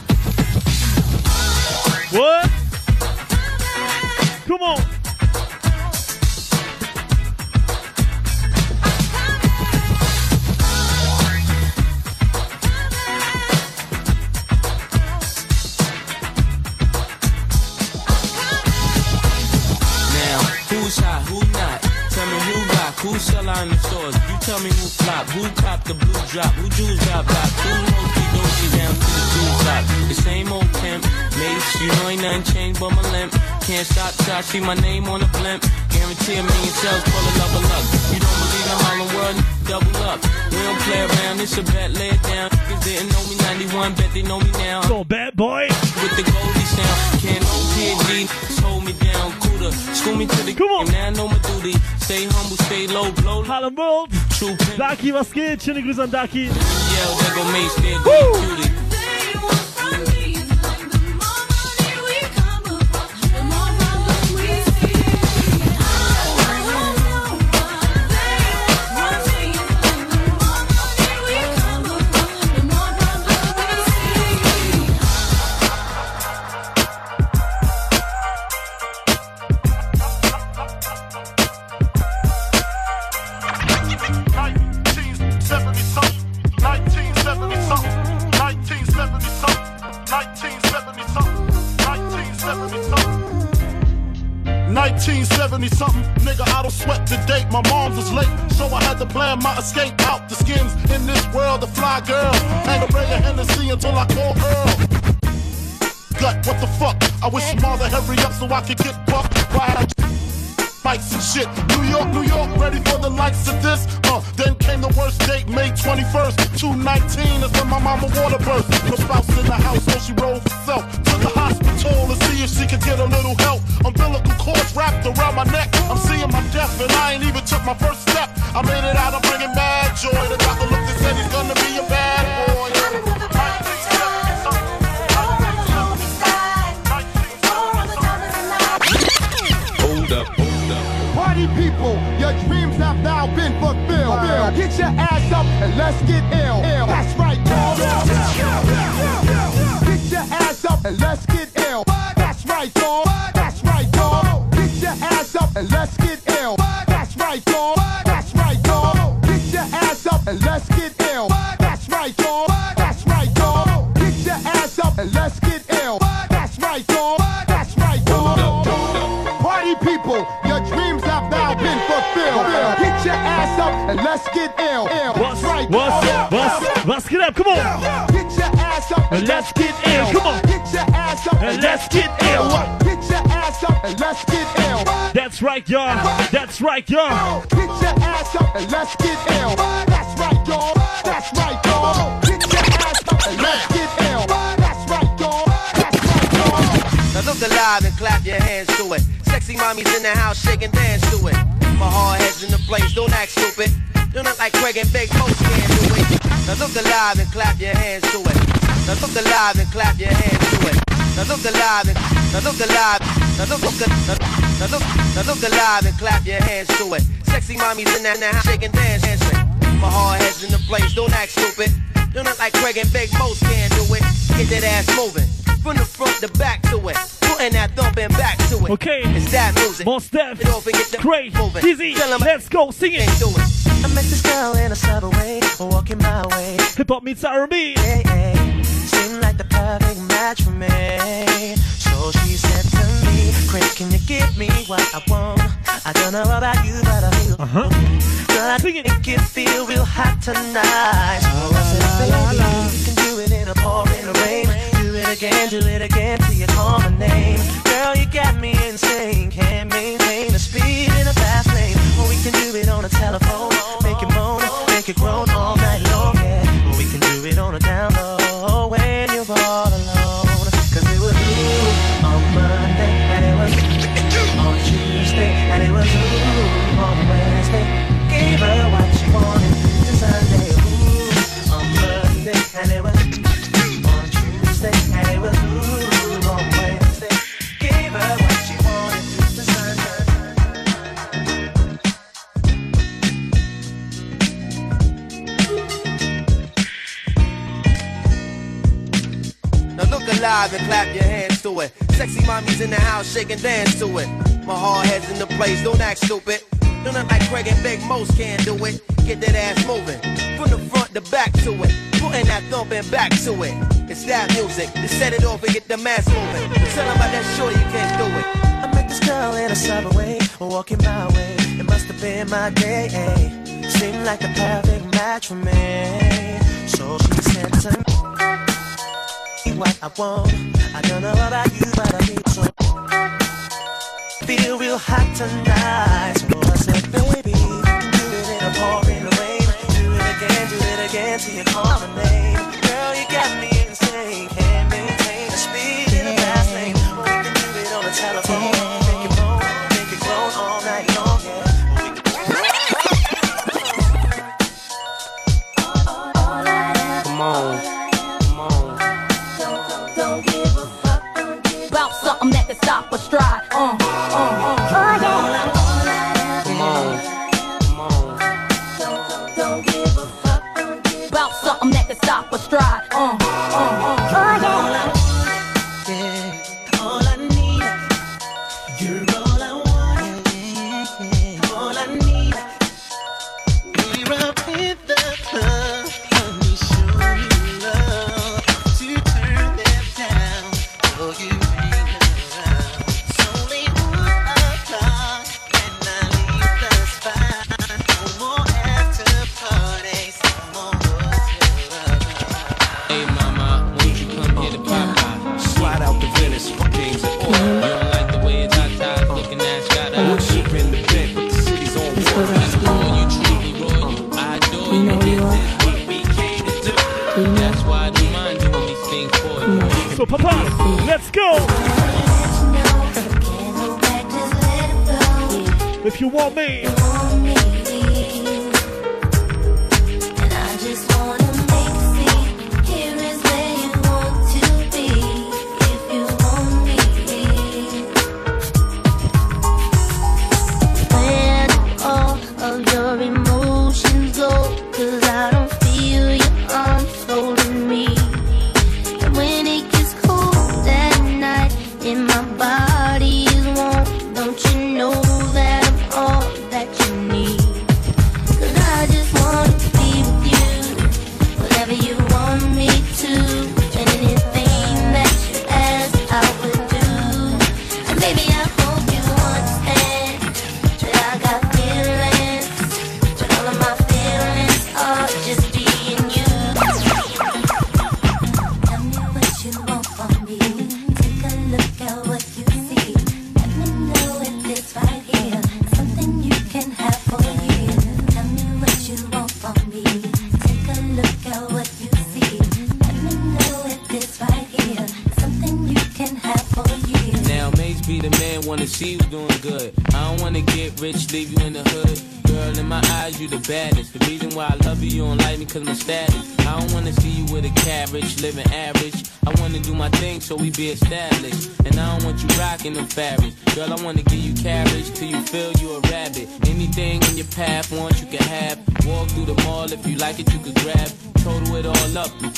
What? Come on. man shot shot, see my name on the blimp. Guarantee a million shells full of love and luck. You don't believe in Harlem World? Double up. We don't play around, it's a bet, lay it down. Didn't know me 91, bet they know me now. So bad boy. With the Goldie sound, can't hold PhD, hold me down. Cooler, school me to the Come on. now I know my duty. Stay humble, stay low, blow. Harlem World. True Daki, was geht? Schöne Grüße an Daki. Yeah, go Sexy mommies in the house, shake and dance, dancing. My hard heads in the place, don't act stupid. Don't act like Craig and Big Most can't do it. Get that ass moving. From the front to back to it. Putting that thumping back to it. Okay. It's that music. More steps. Get off and get the Great. moving. Dizzy. Tell 'em Let's go. Sing it. do it. I met this girl in a subway, walking my way. Hip hop meets R&B. Hey, hey, seemed like the perfect match for me. So she said to me, Craig, can you give me what I want? I don't know about you, but I feel Uh-huh. But I think it feel real hot tonight. So I said, baby, you can do it in a pouring rain. Do it again, do it again till you call my name. Girl, you got me insane. Can't maintain the speed in a fast lane. Or we can do it on a telephone. Make it moan, make it groan all And clap your hands to it. Sexy mommies in the house, shake and dance to it. My hard heads in the place, don't act stupid. Don't act like Craig and Big Most can't do it. Get that ass moving. From the front to back to it. Putting that thumping back to it. It's that music. To set it off and get the mass moving. Tell 'em about that shorty, you can't do it. I met this girl in a subway, walking my way. It must have been my day. Seemed like the perfect match for me. So she said to me, what I want. I don't know about you, but I feel so. Feel real hot tonight. So I said, baby, do it in a pouring rain. Do it again, do it again till you call my name. Girl, you got me insane.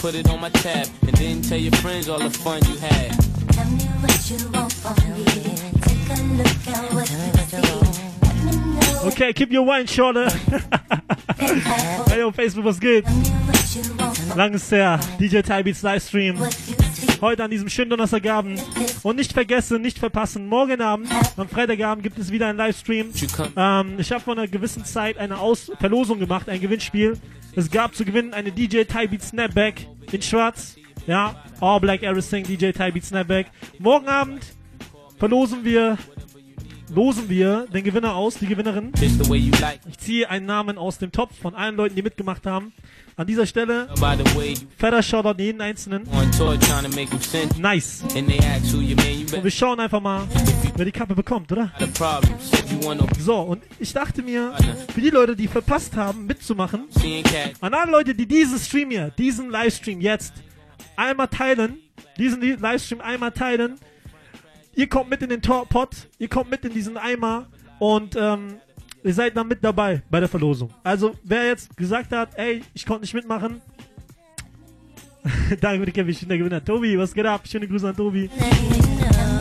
Put it on my tab. And then tell your friends all the fun you had. Tell me what you want from me. Take a look at what you see. Okay, keep your wine shorter. [LAUGHS] hey, yo, Facebook, was geht? Lang ist her. DJ Tybeats Livestream. Heute an diesem schönen Donnerstagabend. Und nicht vergessen, nicht verpassen, morgen Abend, am Freitagabend gibt es wieder einen Livestream. Ähm, ich habe vor einer gewissen Zeit eine Aus Verlosung gemacht, ein Gewinnspiel. Es gab zu gewinnen eine DJ Tybeats Snapback in schwarz. Ja, All Black Everything DJ Tybeats Snapback. Morgen Abend verlosen wir losen wir den Gewinner aus, die Gewinnerin. Ich ziehe einen Namen aus dem Topf von allen Leuten, die mitgemacht haben. An dieser Stelle, fetter Shoutout jeden Einzelnen. Nice. Und wir schauen einfach mal, wer die Kappe bekommt, oder? So, und ich dachte mir, für die Leute, die verpasst haben, mitzumachen, an alle Leute, die diesen Stream hier, diesen Livestream jetzt einmal teilen, diesen Li- Livestream einmal teilen, ihr kommt mit in den Tor- Pot, ihr kommt mit in diesen Eimer und ähm, ihr seid dann mit dabei bei der Verlosung. Also, wer jetzt gesagt hat, ey, ich konnte nicht mitmachen, danke für die bin der Gewinner. Tobi, was geht ab? Schöne Grüße an Tobi.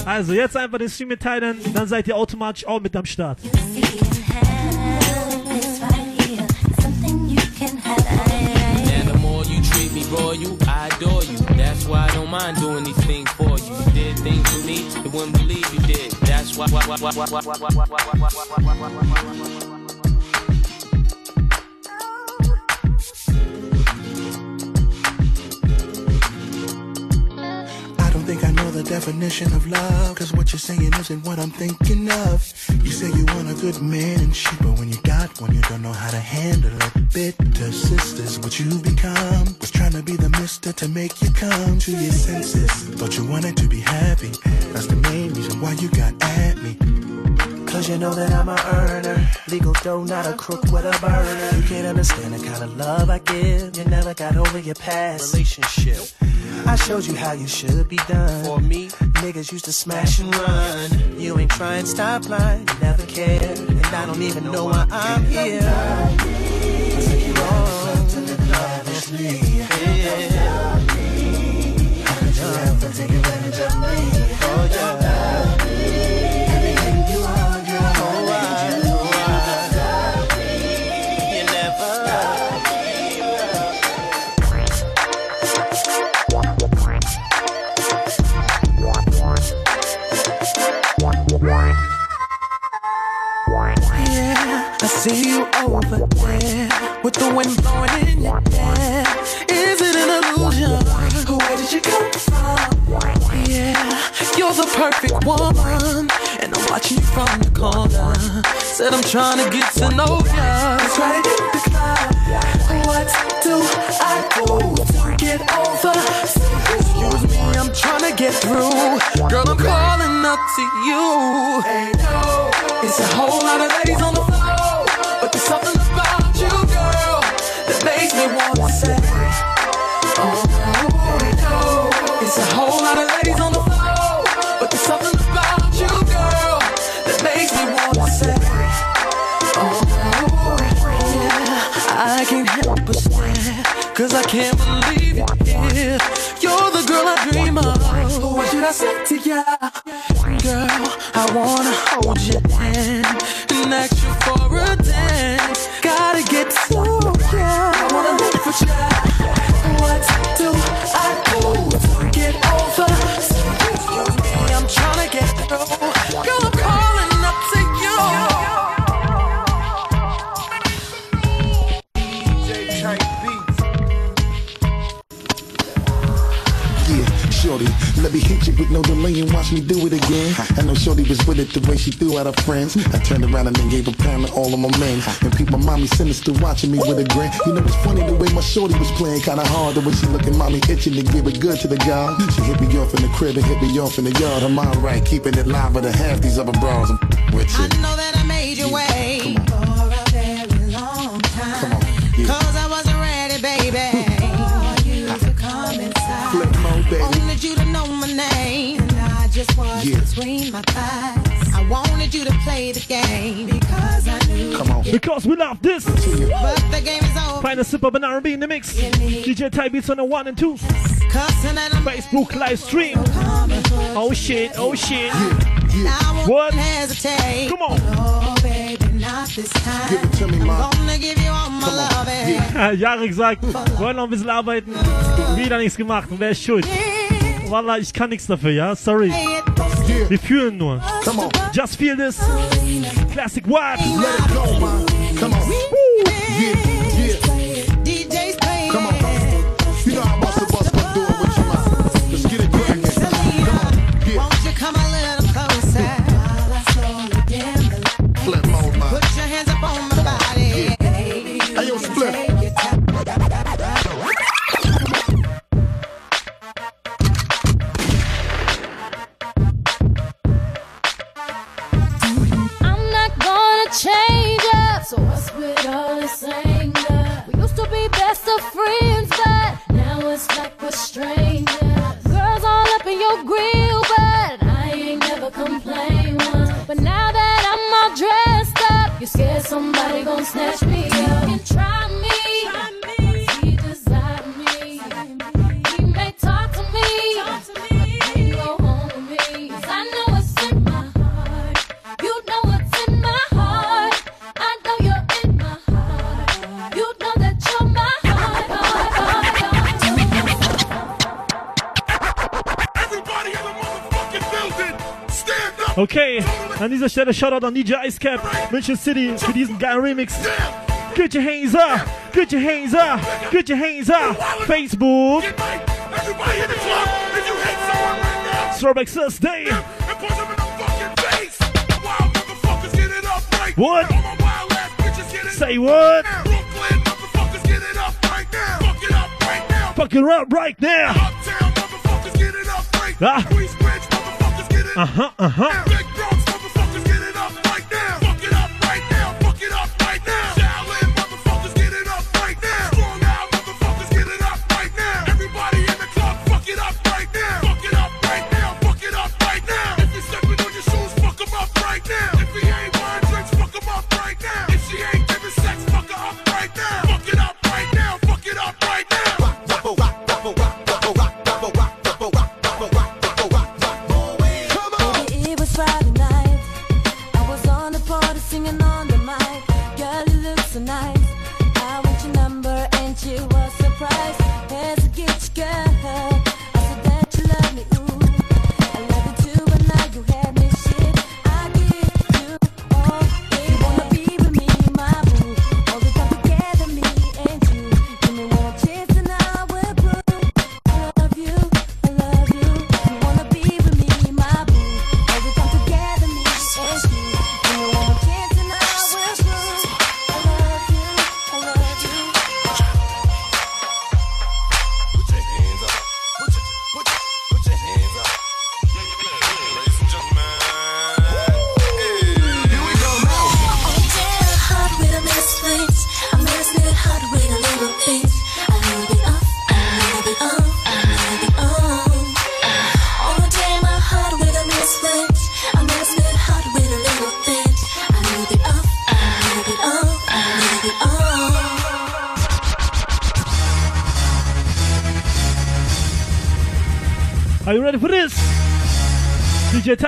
Also, jetzt einfach den Stream mitteilen, dann seid ihr automatisch auch mit am Start. You me royal, I adore you. That's why I don't mind doing these things for you. You did things for me, they wouldn't believe you did. That's why. why, why, why, why, why, why, why, why, why, why, why, why, why, why. I definition of love. Cause what you're saying isn't what I'm thinking of. You say you want a good man and shit, but when you got one, you don't know how to handle it. Bitter sisters, what you become. Was trying to be the mister to make you come to your senses. Thought you wanted to be happy. That's the main reason why you got at me. Cause you know that I'm a earner. Legal dough, not a crook with a burner. You can't understand the kind of love I give. You never got over your past relationship. I showed you how you should be done. For me, niggas used to smash and run. You ain't trying stop line, you never cared. And I don't even know why I'm here. I said you wrong, obviously. Yeah. How could you ever take advantage of me? Woman, and I'm watching you from the corner. Said I'm trying to get to know ya. It's right the club. What do I do to get over? Excuse me, I'm I'm trying to get through. Girl, I'm calling up to you. Hey, no, it's a whole lot of ladies on the floor, but there's something can't believe you're here. You're the girl I dream of. What should I say to ya? Girl, I wanna hold your hand she threw out her friends. I turned around and then gave a pound to all of my men. And people, mommy sinister watching me with a grin. You know, it's funny the way my Shorty was playing kinda hard. The way she looking mommy itching to give it good to the guy. She hit me off in the crib and hit me off in the yard. I'm alright, keeping it live with a half these other bras. I'm with you. know that I made you wait for a very long time. Cause I wasn't ready, baby. For you to come inside. Flip. Wanted you to know my name. And I just was Yeah. between my thighs. Because we love this. But the game is over. Find a sip of an R&B in the mix. DJ Ty Beats on the one and two. Facebook live stream. Oh shit, oh shit. Won't What? hesitate. Come on. Oh, baby, not this time. Give it to me, I'm ma. gonna give you all my love. Jarek sagt, wollen noch ein bisschen arbeiten. Wieder nichts gemacht. Und wer ist schuld? Wallah, ich kann nichts dafür, ja? Sorry. Wir fühlen nur. Come on. Just feel this. Classic Watt. Let it go, man. Come on. Yeah, yeah. Dieser Stelle Shoutout an DJ Icecap, München City für diesen geilen Remix. Get your hands up, get your hands up, get your hands up. Facebook, Everybody in the club, if you hate someone right now, Throwback Thursday. and punch them in the fucking face. Wild motherfuckers, get it up right What? now. All my wild ass bitches, get it Say what? now. Brooklyn motherfuckers, get it up right now. Fuck it up right now. Fuck it up right now. Uptown motherfuckers, get it up right now. Ah. Queensbridge motherfuckers, get it Uh huh, uh huh.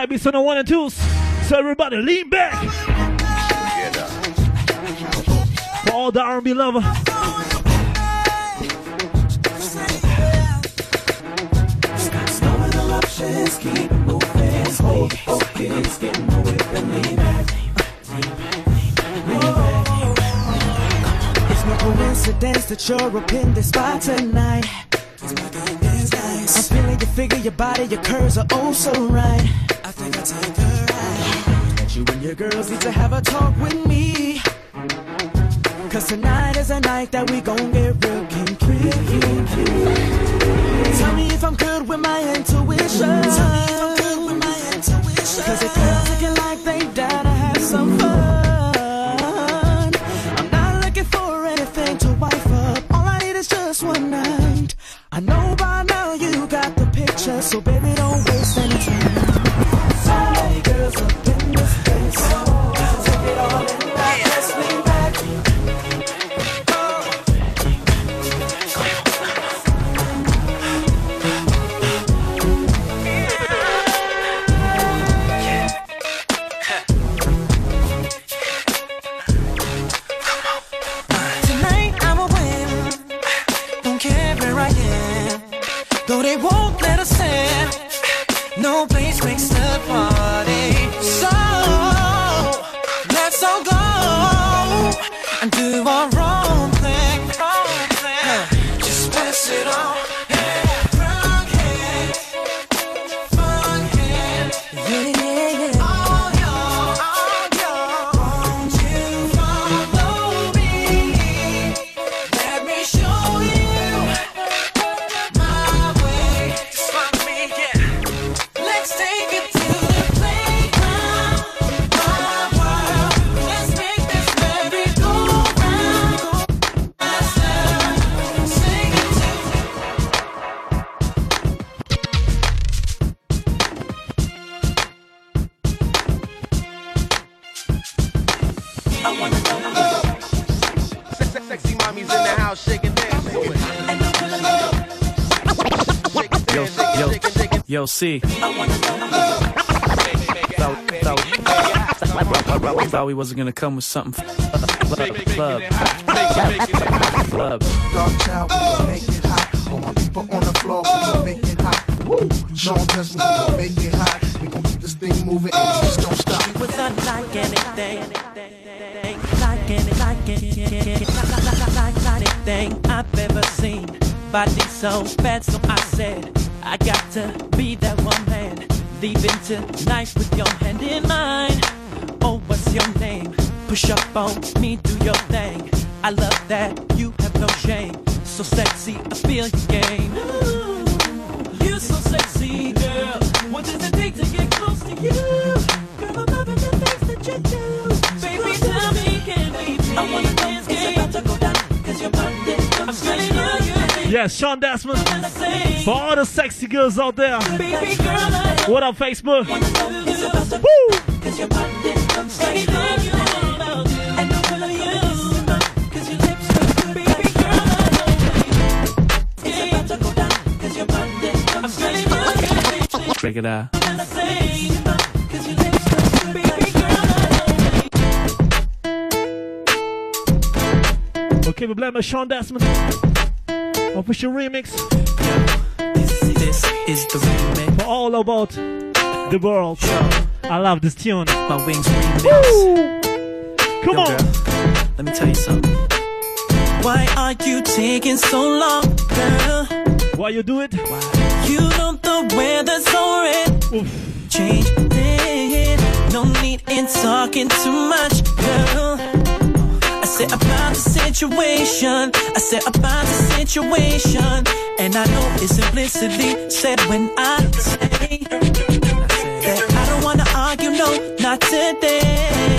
Ty Beats on the one and twos. So everybody lean back. For all the R&B lover. Slow keep moving. Slow focus, getting no whip and lean back. It's no coincidence that you're up in this spot tonight. I'm feeling your figure, your body, your curves are oh so right. Your girls need to have a talk with me. Cause tonight is a night that we gon' get real kinky. Tell me if I'm good with my intuition. See. Thought, we wasn't gonna come with something. Club, club. Darkchild, make it hot. All my people on the floor, make it hot. Sean we gon' make it hot. We gon' keep this thing moving and just don't stop. without like anything. Like any, like any, like, anything I've ever seen. Body so bad, so I said, to be that one man. Leaving tonight with your hand in mine. Oh, what's your name? Push up on me, do your thing. I love that you have no shame. So sexy, I feel your game. Yes, Shawn Desman. For all the sexy girls out there. Baby girl, I What up, Facebook? it's about to Woo! Cause your body, I'm feeling you. And I feel you. Cause your lips look good. Baby girl, I know it's about to go down. Cause your body, I'm feeling you. Check it out. And I say, cause your lips look good. Baby girl, Okay, bleiben bei Shawn Desman. Official Remix. This is the remix. For all about the world. I love this tune. My wings remix. Come Yo, on. girl, let me tell you something. Why are you taking so long, girl? Why you do it? Why? You don't know the weather's already changing. No need in talking too much, girl. Said about the situation. I said about the situation. And I know it's implicitly said when I say that I don't wanna argue, no, not today.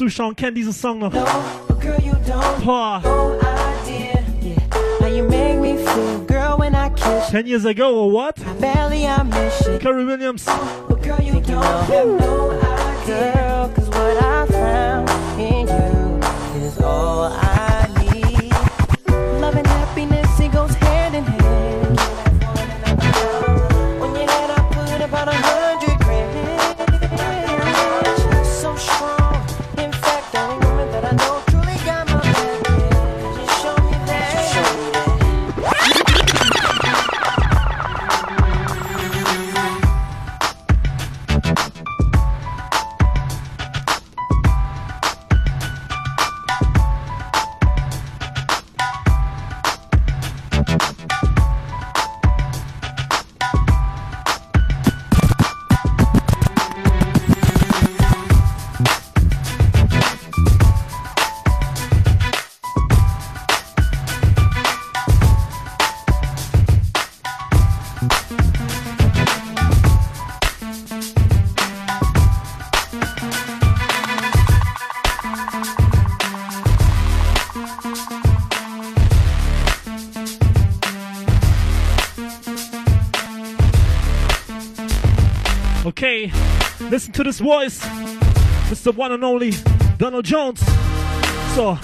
Zuschauen kennen diesen Song noch. No, girl, oh, Ten years ago or what? Barely, Curry Williams. Oh, girl, you don't have no idea. Girl, cause what I found in you is all I Listen to this voice. It's the one and only Donell Jones. So,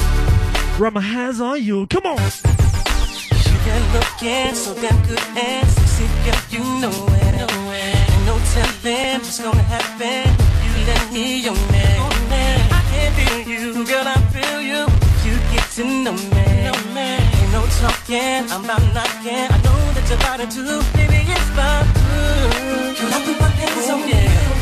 rub my hands on you. Come on. You got looking so damn good and sexy, girl, you know it. What's gonna happen. You let me your man. I can't feel you, girl, I feel you. You get to know me. Ain't no talking, I'm not knocking. I know that you're about to do. Baby, it's about to. Can I put my hands on you?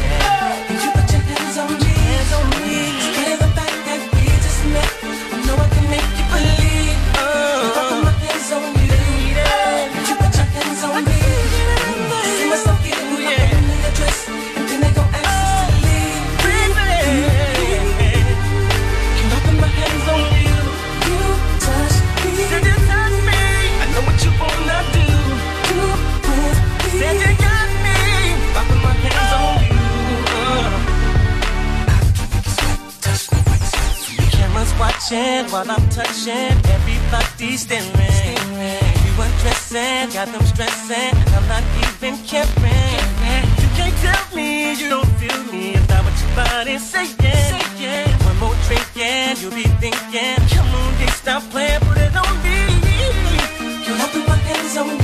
Blushing while I'm touching. Everybody staring. You undressing, got them stressing. I'm not even caring. You can't tell me you don't feel me. It's not what your body's saying. One more drink and you'll be thinking. Come on, they stop playing, put it on me. Can I put my hands on you?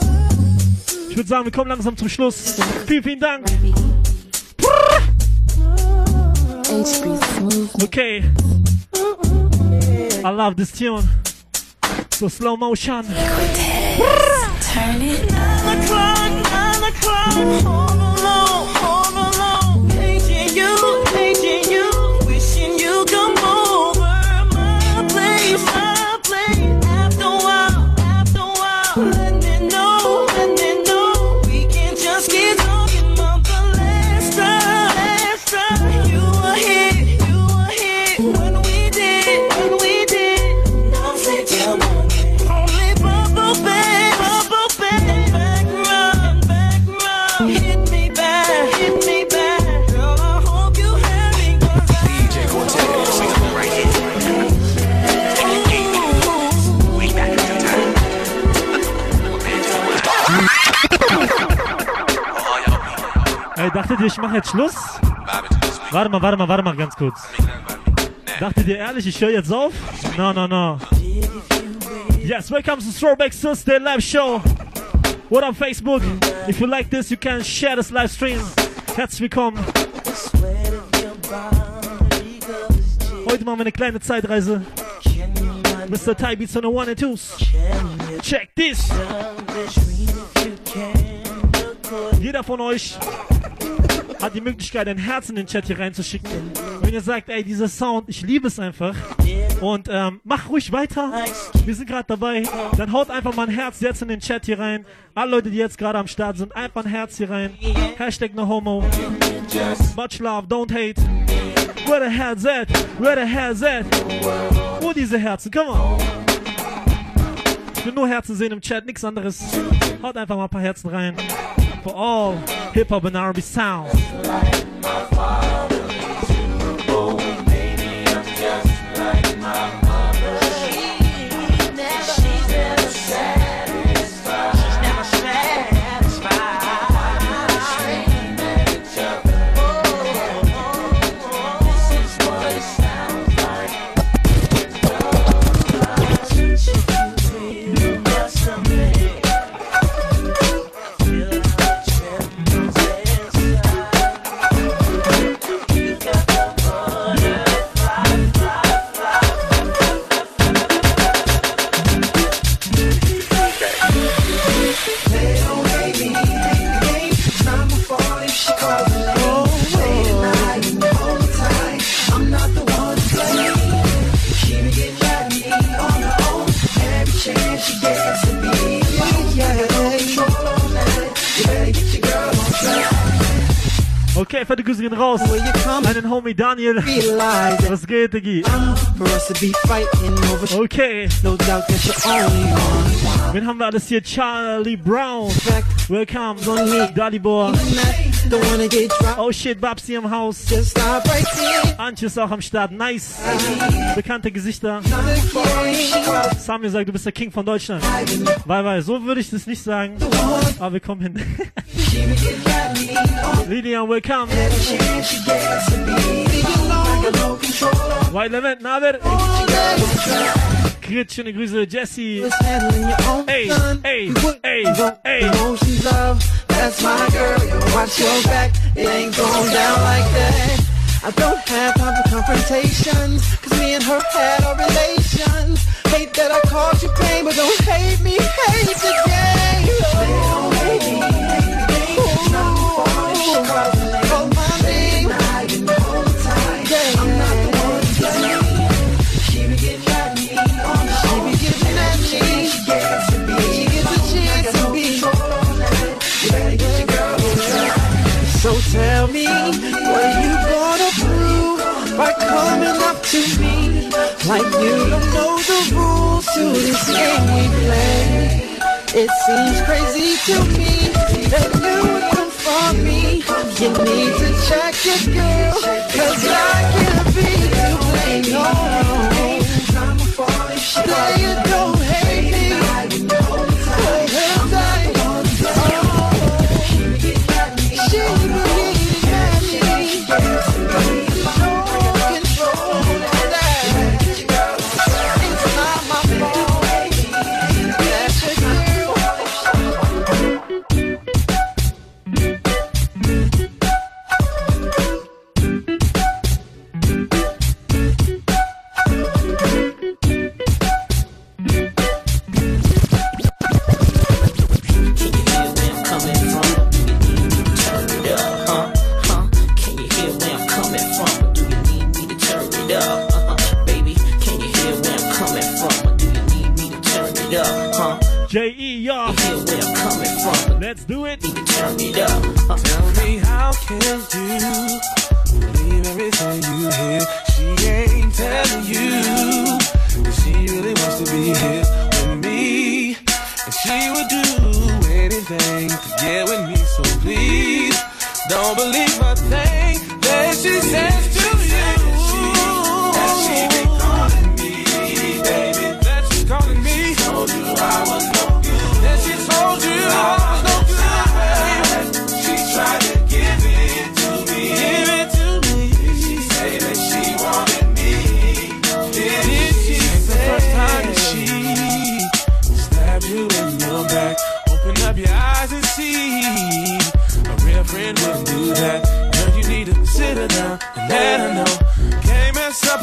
Sagen, wir kommen langsam zum Schluss. Vielen, vielen Dank. Okay. I love this tune. So slow motion. Turn it on the clock, on the clock. Home alone. Dachtet ihr, ich mache jetzt Schluss? Warte mal, warte mal, warte mal ganz kurz. Dachtet ihr ehrlich, ich höre jetzt auf? No, no, no. Yes, welcome to Throwback Thursday live show. What up, Facebook? If you like this, you can share this live stream. Herzlich willkommen. Heute machen wir eine kleine Zeitreise. Mr. Ty Beats on the one and twos. Check this. Jeder von euch hat die Möglichkeit, ein Herz in den Chat hier reinzuschicken. Wenn ihr sagt, ey, dieser Sound, ich liebe es einfach. Und ähm, mach ruhig weiter. Wir sind gerade dabei. Dann haut einfach mal ein Herz jetzt in den Chat hier rein. Alle Leute, die jetzt gerade am Start sind, einfach ein Herz hier rein. Hashtag no homo. Much love, don't hate. Where the head's at? Where the head's at? Wo diese Herzen? Come on. Ich will nur Herzen sehen im Chat, nichts anderes. Haut einfach mal ein paar Herzen rein. For all Hip-Hop and R&B sounds. Okay, fette Grüße gehen raus. Den Homie Daniel. Was geht, Diggi? Okay. Wen haben wir alles hier? Charlie Brown. Welcome. Dalibor. Oh shit, Babsi im Haus. Antje ist auch am Start. Nice. Bekannte Gesichter. Samir sagt, du bist der King von Deutschland. Weil, weil, so würde ich das nicht sagen. Aber wir kommen hin. Lydia, welcome. White Levent, Nader. Grit, schöne Grüße, Jesse. Ey, ey, ey, ey. That's my girl. You watch your back, it ain't going down like that. I don't have time for confrontations, cause me and her had our relations. Hate that I called you pain, but don't hate me, hate the game. Tell me, what you gonna prove by coming up to me like you don't know the rules to this game we play? It seems crazy to me that you would confront me. You need to check your girl, J.E. y'all. Hear where I'm coming from? Let's do it. Turn it up. Huh? Tell me how can you believe everything you hear? She ain't telling you that she really wants to be here with me, and she would do anything to get with me. So please don't believe a thing that she says to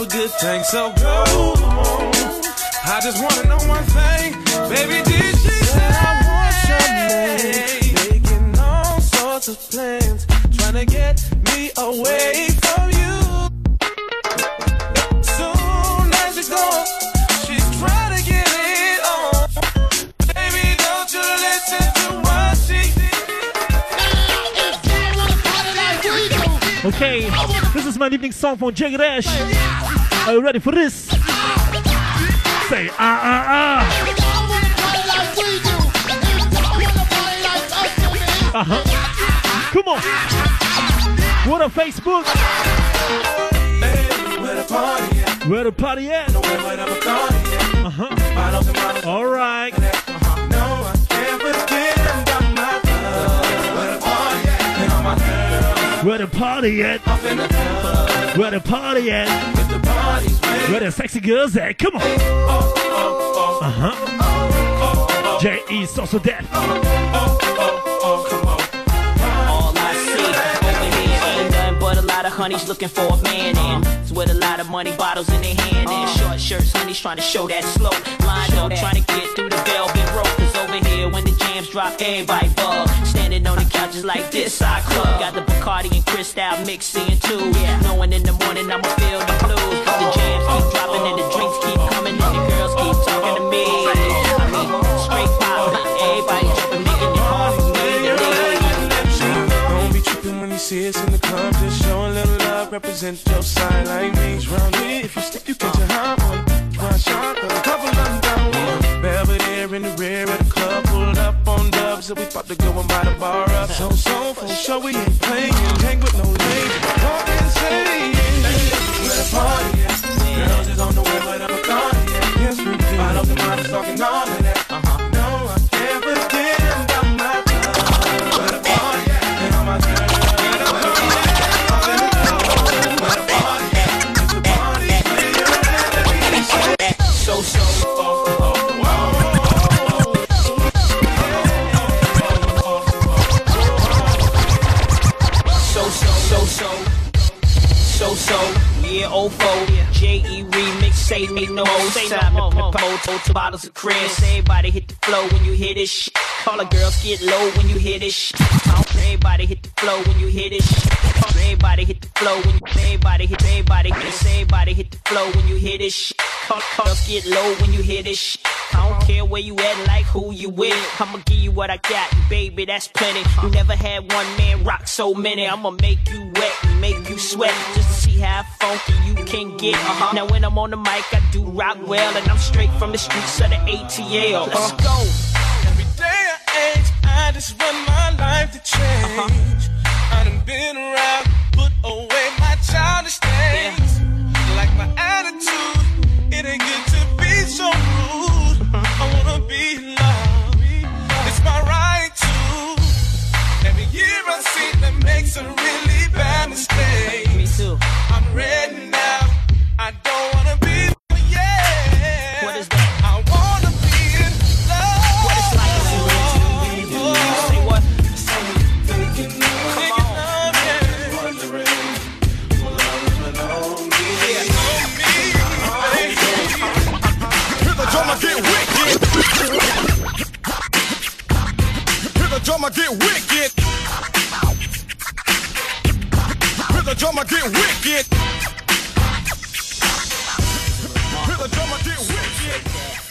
a good thing, so go on. I just wanna know one thing, baby. Did she say I want your name? Making all sorts of plans, trying to get me away from you. Soon as you go, she's trying to get it on. Baby, don't you listen to what she Okay, this is my mein Lieblingssong von Jay Rash. Are you ready for this? Say ah ah ah. Uh-huh. Come on. What up, Facebook? Where the party at? Where the party at? A. Uh-huh. All right. Where the party at? Where the party at? Where the sexy girls at? Come on. Uh-huh. Ain't nothing but a lot of honeys looking for a man in. It's with a lot of money bottles in their hand and short shirts, honeys trying to show that slow. Lined up, trying to get through the velvet rope. Over here, when the jams drop, everybody bug. Standing on the couches like this, I club. Got the Bacardi and Cristal mixing too. Knowing in the morning I'ma feel the blues. The jams keep dropping and the drinks keep coming and the girls keep talking to me. I mean, straight pop, everybody jumping, making it hard for me to leave. Don't be tripping when you see us in the club. Just show a little love, represent your side like me. Round here, if you stick, you get your high one. One shot, a couple of them down one. In the rear of the club, pulled up on dubs, so we about to go and buy the bar up. So, so, for sure, we ain't playing. Hang with no ladies, talk insane. Where the party at? Girls is on the way, but I'm a at. Yes, we do. I love the mind talking all of that. Say me no more. Say time to pump moto to bottles of Chris. Everybody hit the flow when you hear this shit. All the girls get low when you hear this shit. Everybody hit the flow when you hear this shit. Everybody hit the flow when you everybody hit everybody hit everybody hit the flow when you hear this shit. Call, girls get low when you hear this shit. I don't care where you at, like who you with. I'ma give you what I got, baby, that's plenty. You never had one man rock so many. I'ma make you wet and make you sweat just to see how funky you can get. Uh-huh. Now when I'm on the mic, I do rock well, and I'm straight from the streets of the ATL. Let's go. Every day I age, I just want my life to change. I done been around, put away my childish things. Like my attitude, it ain't good drummer get wicked. Hear the drummer get wicked. Hear the drummer get wicked.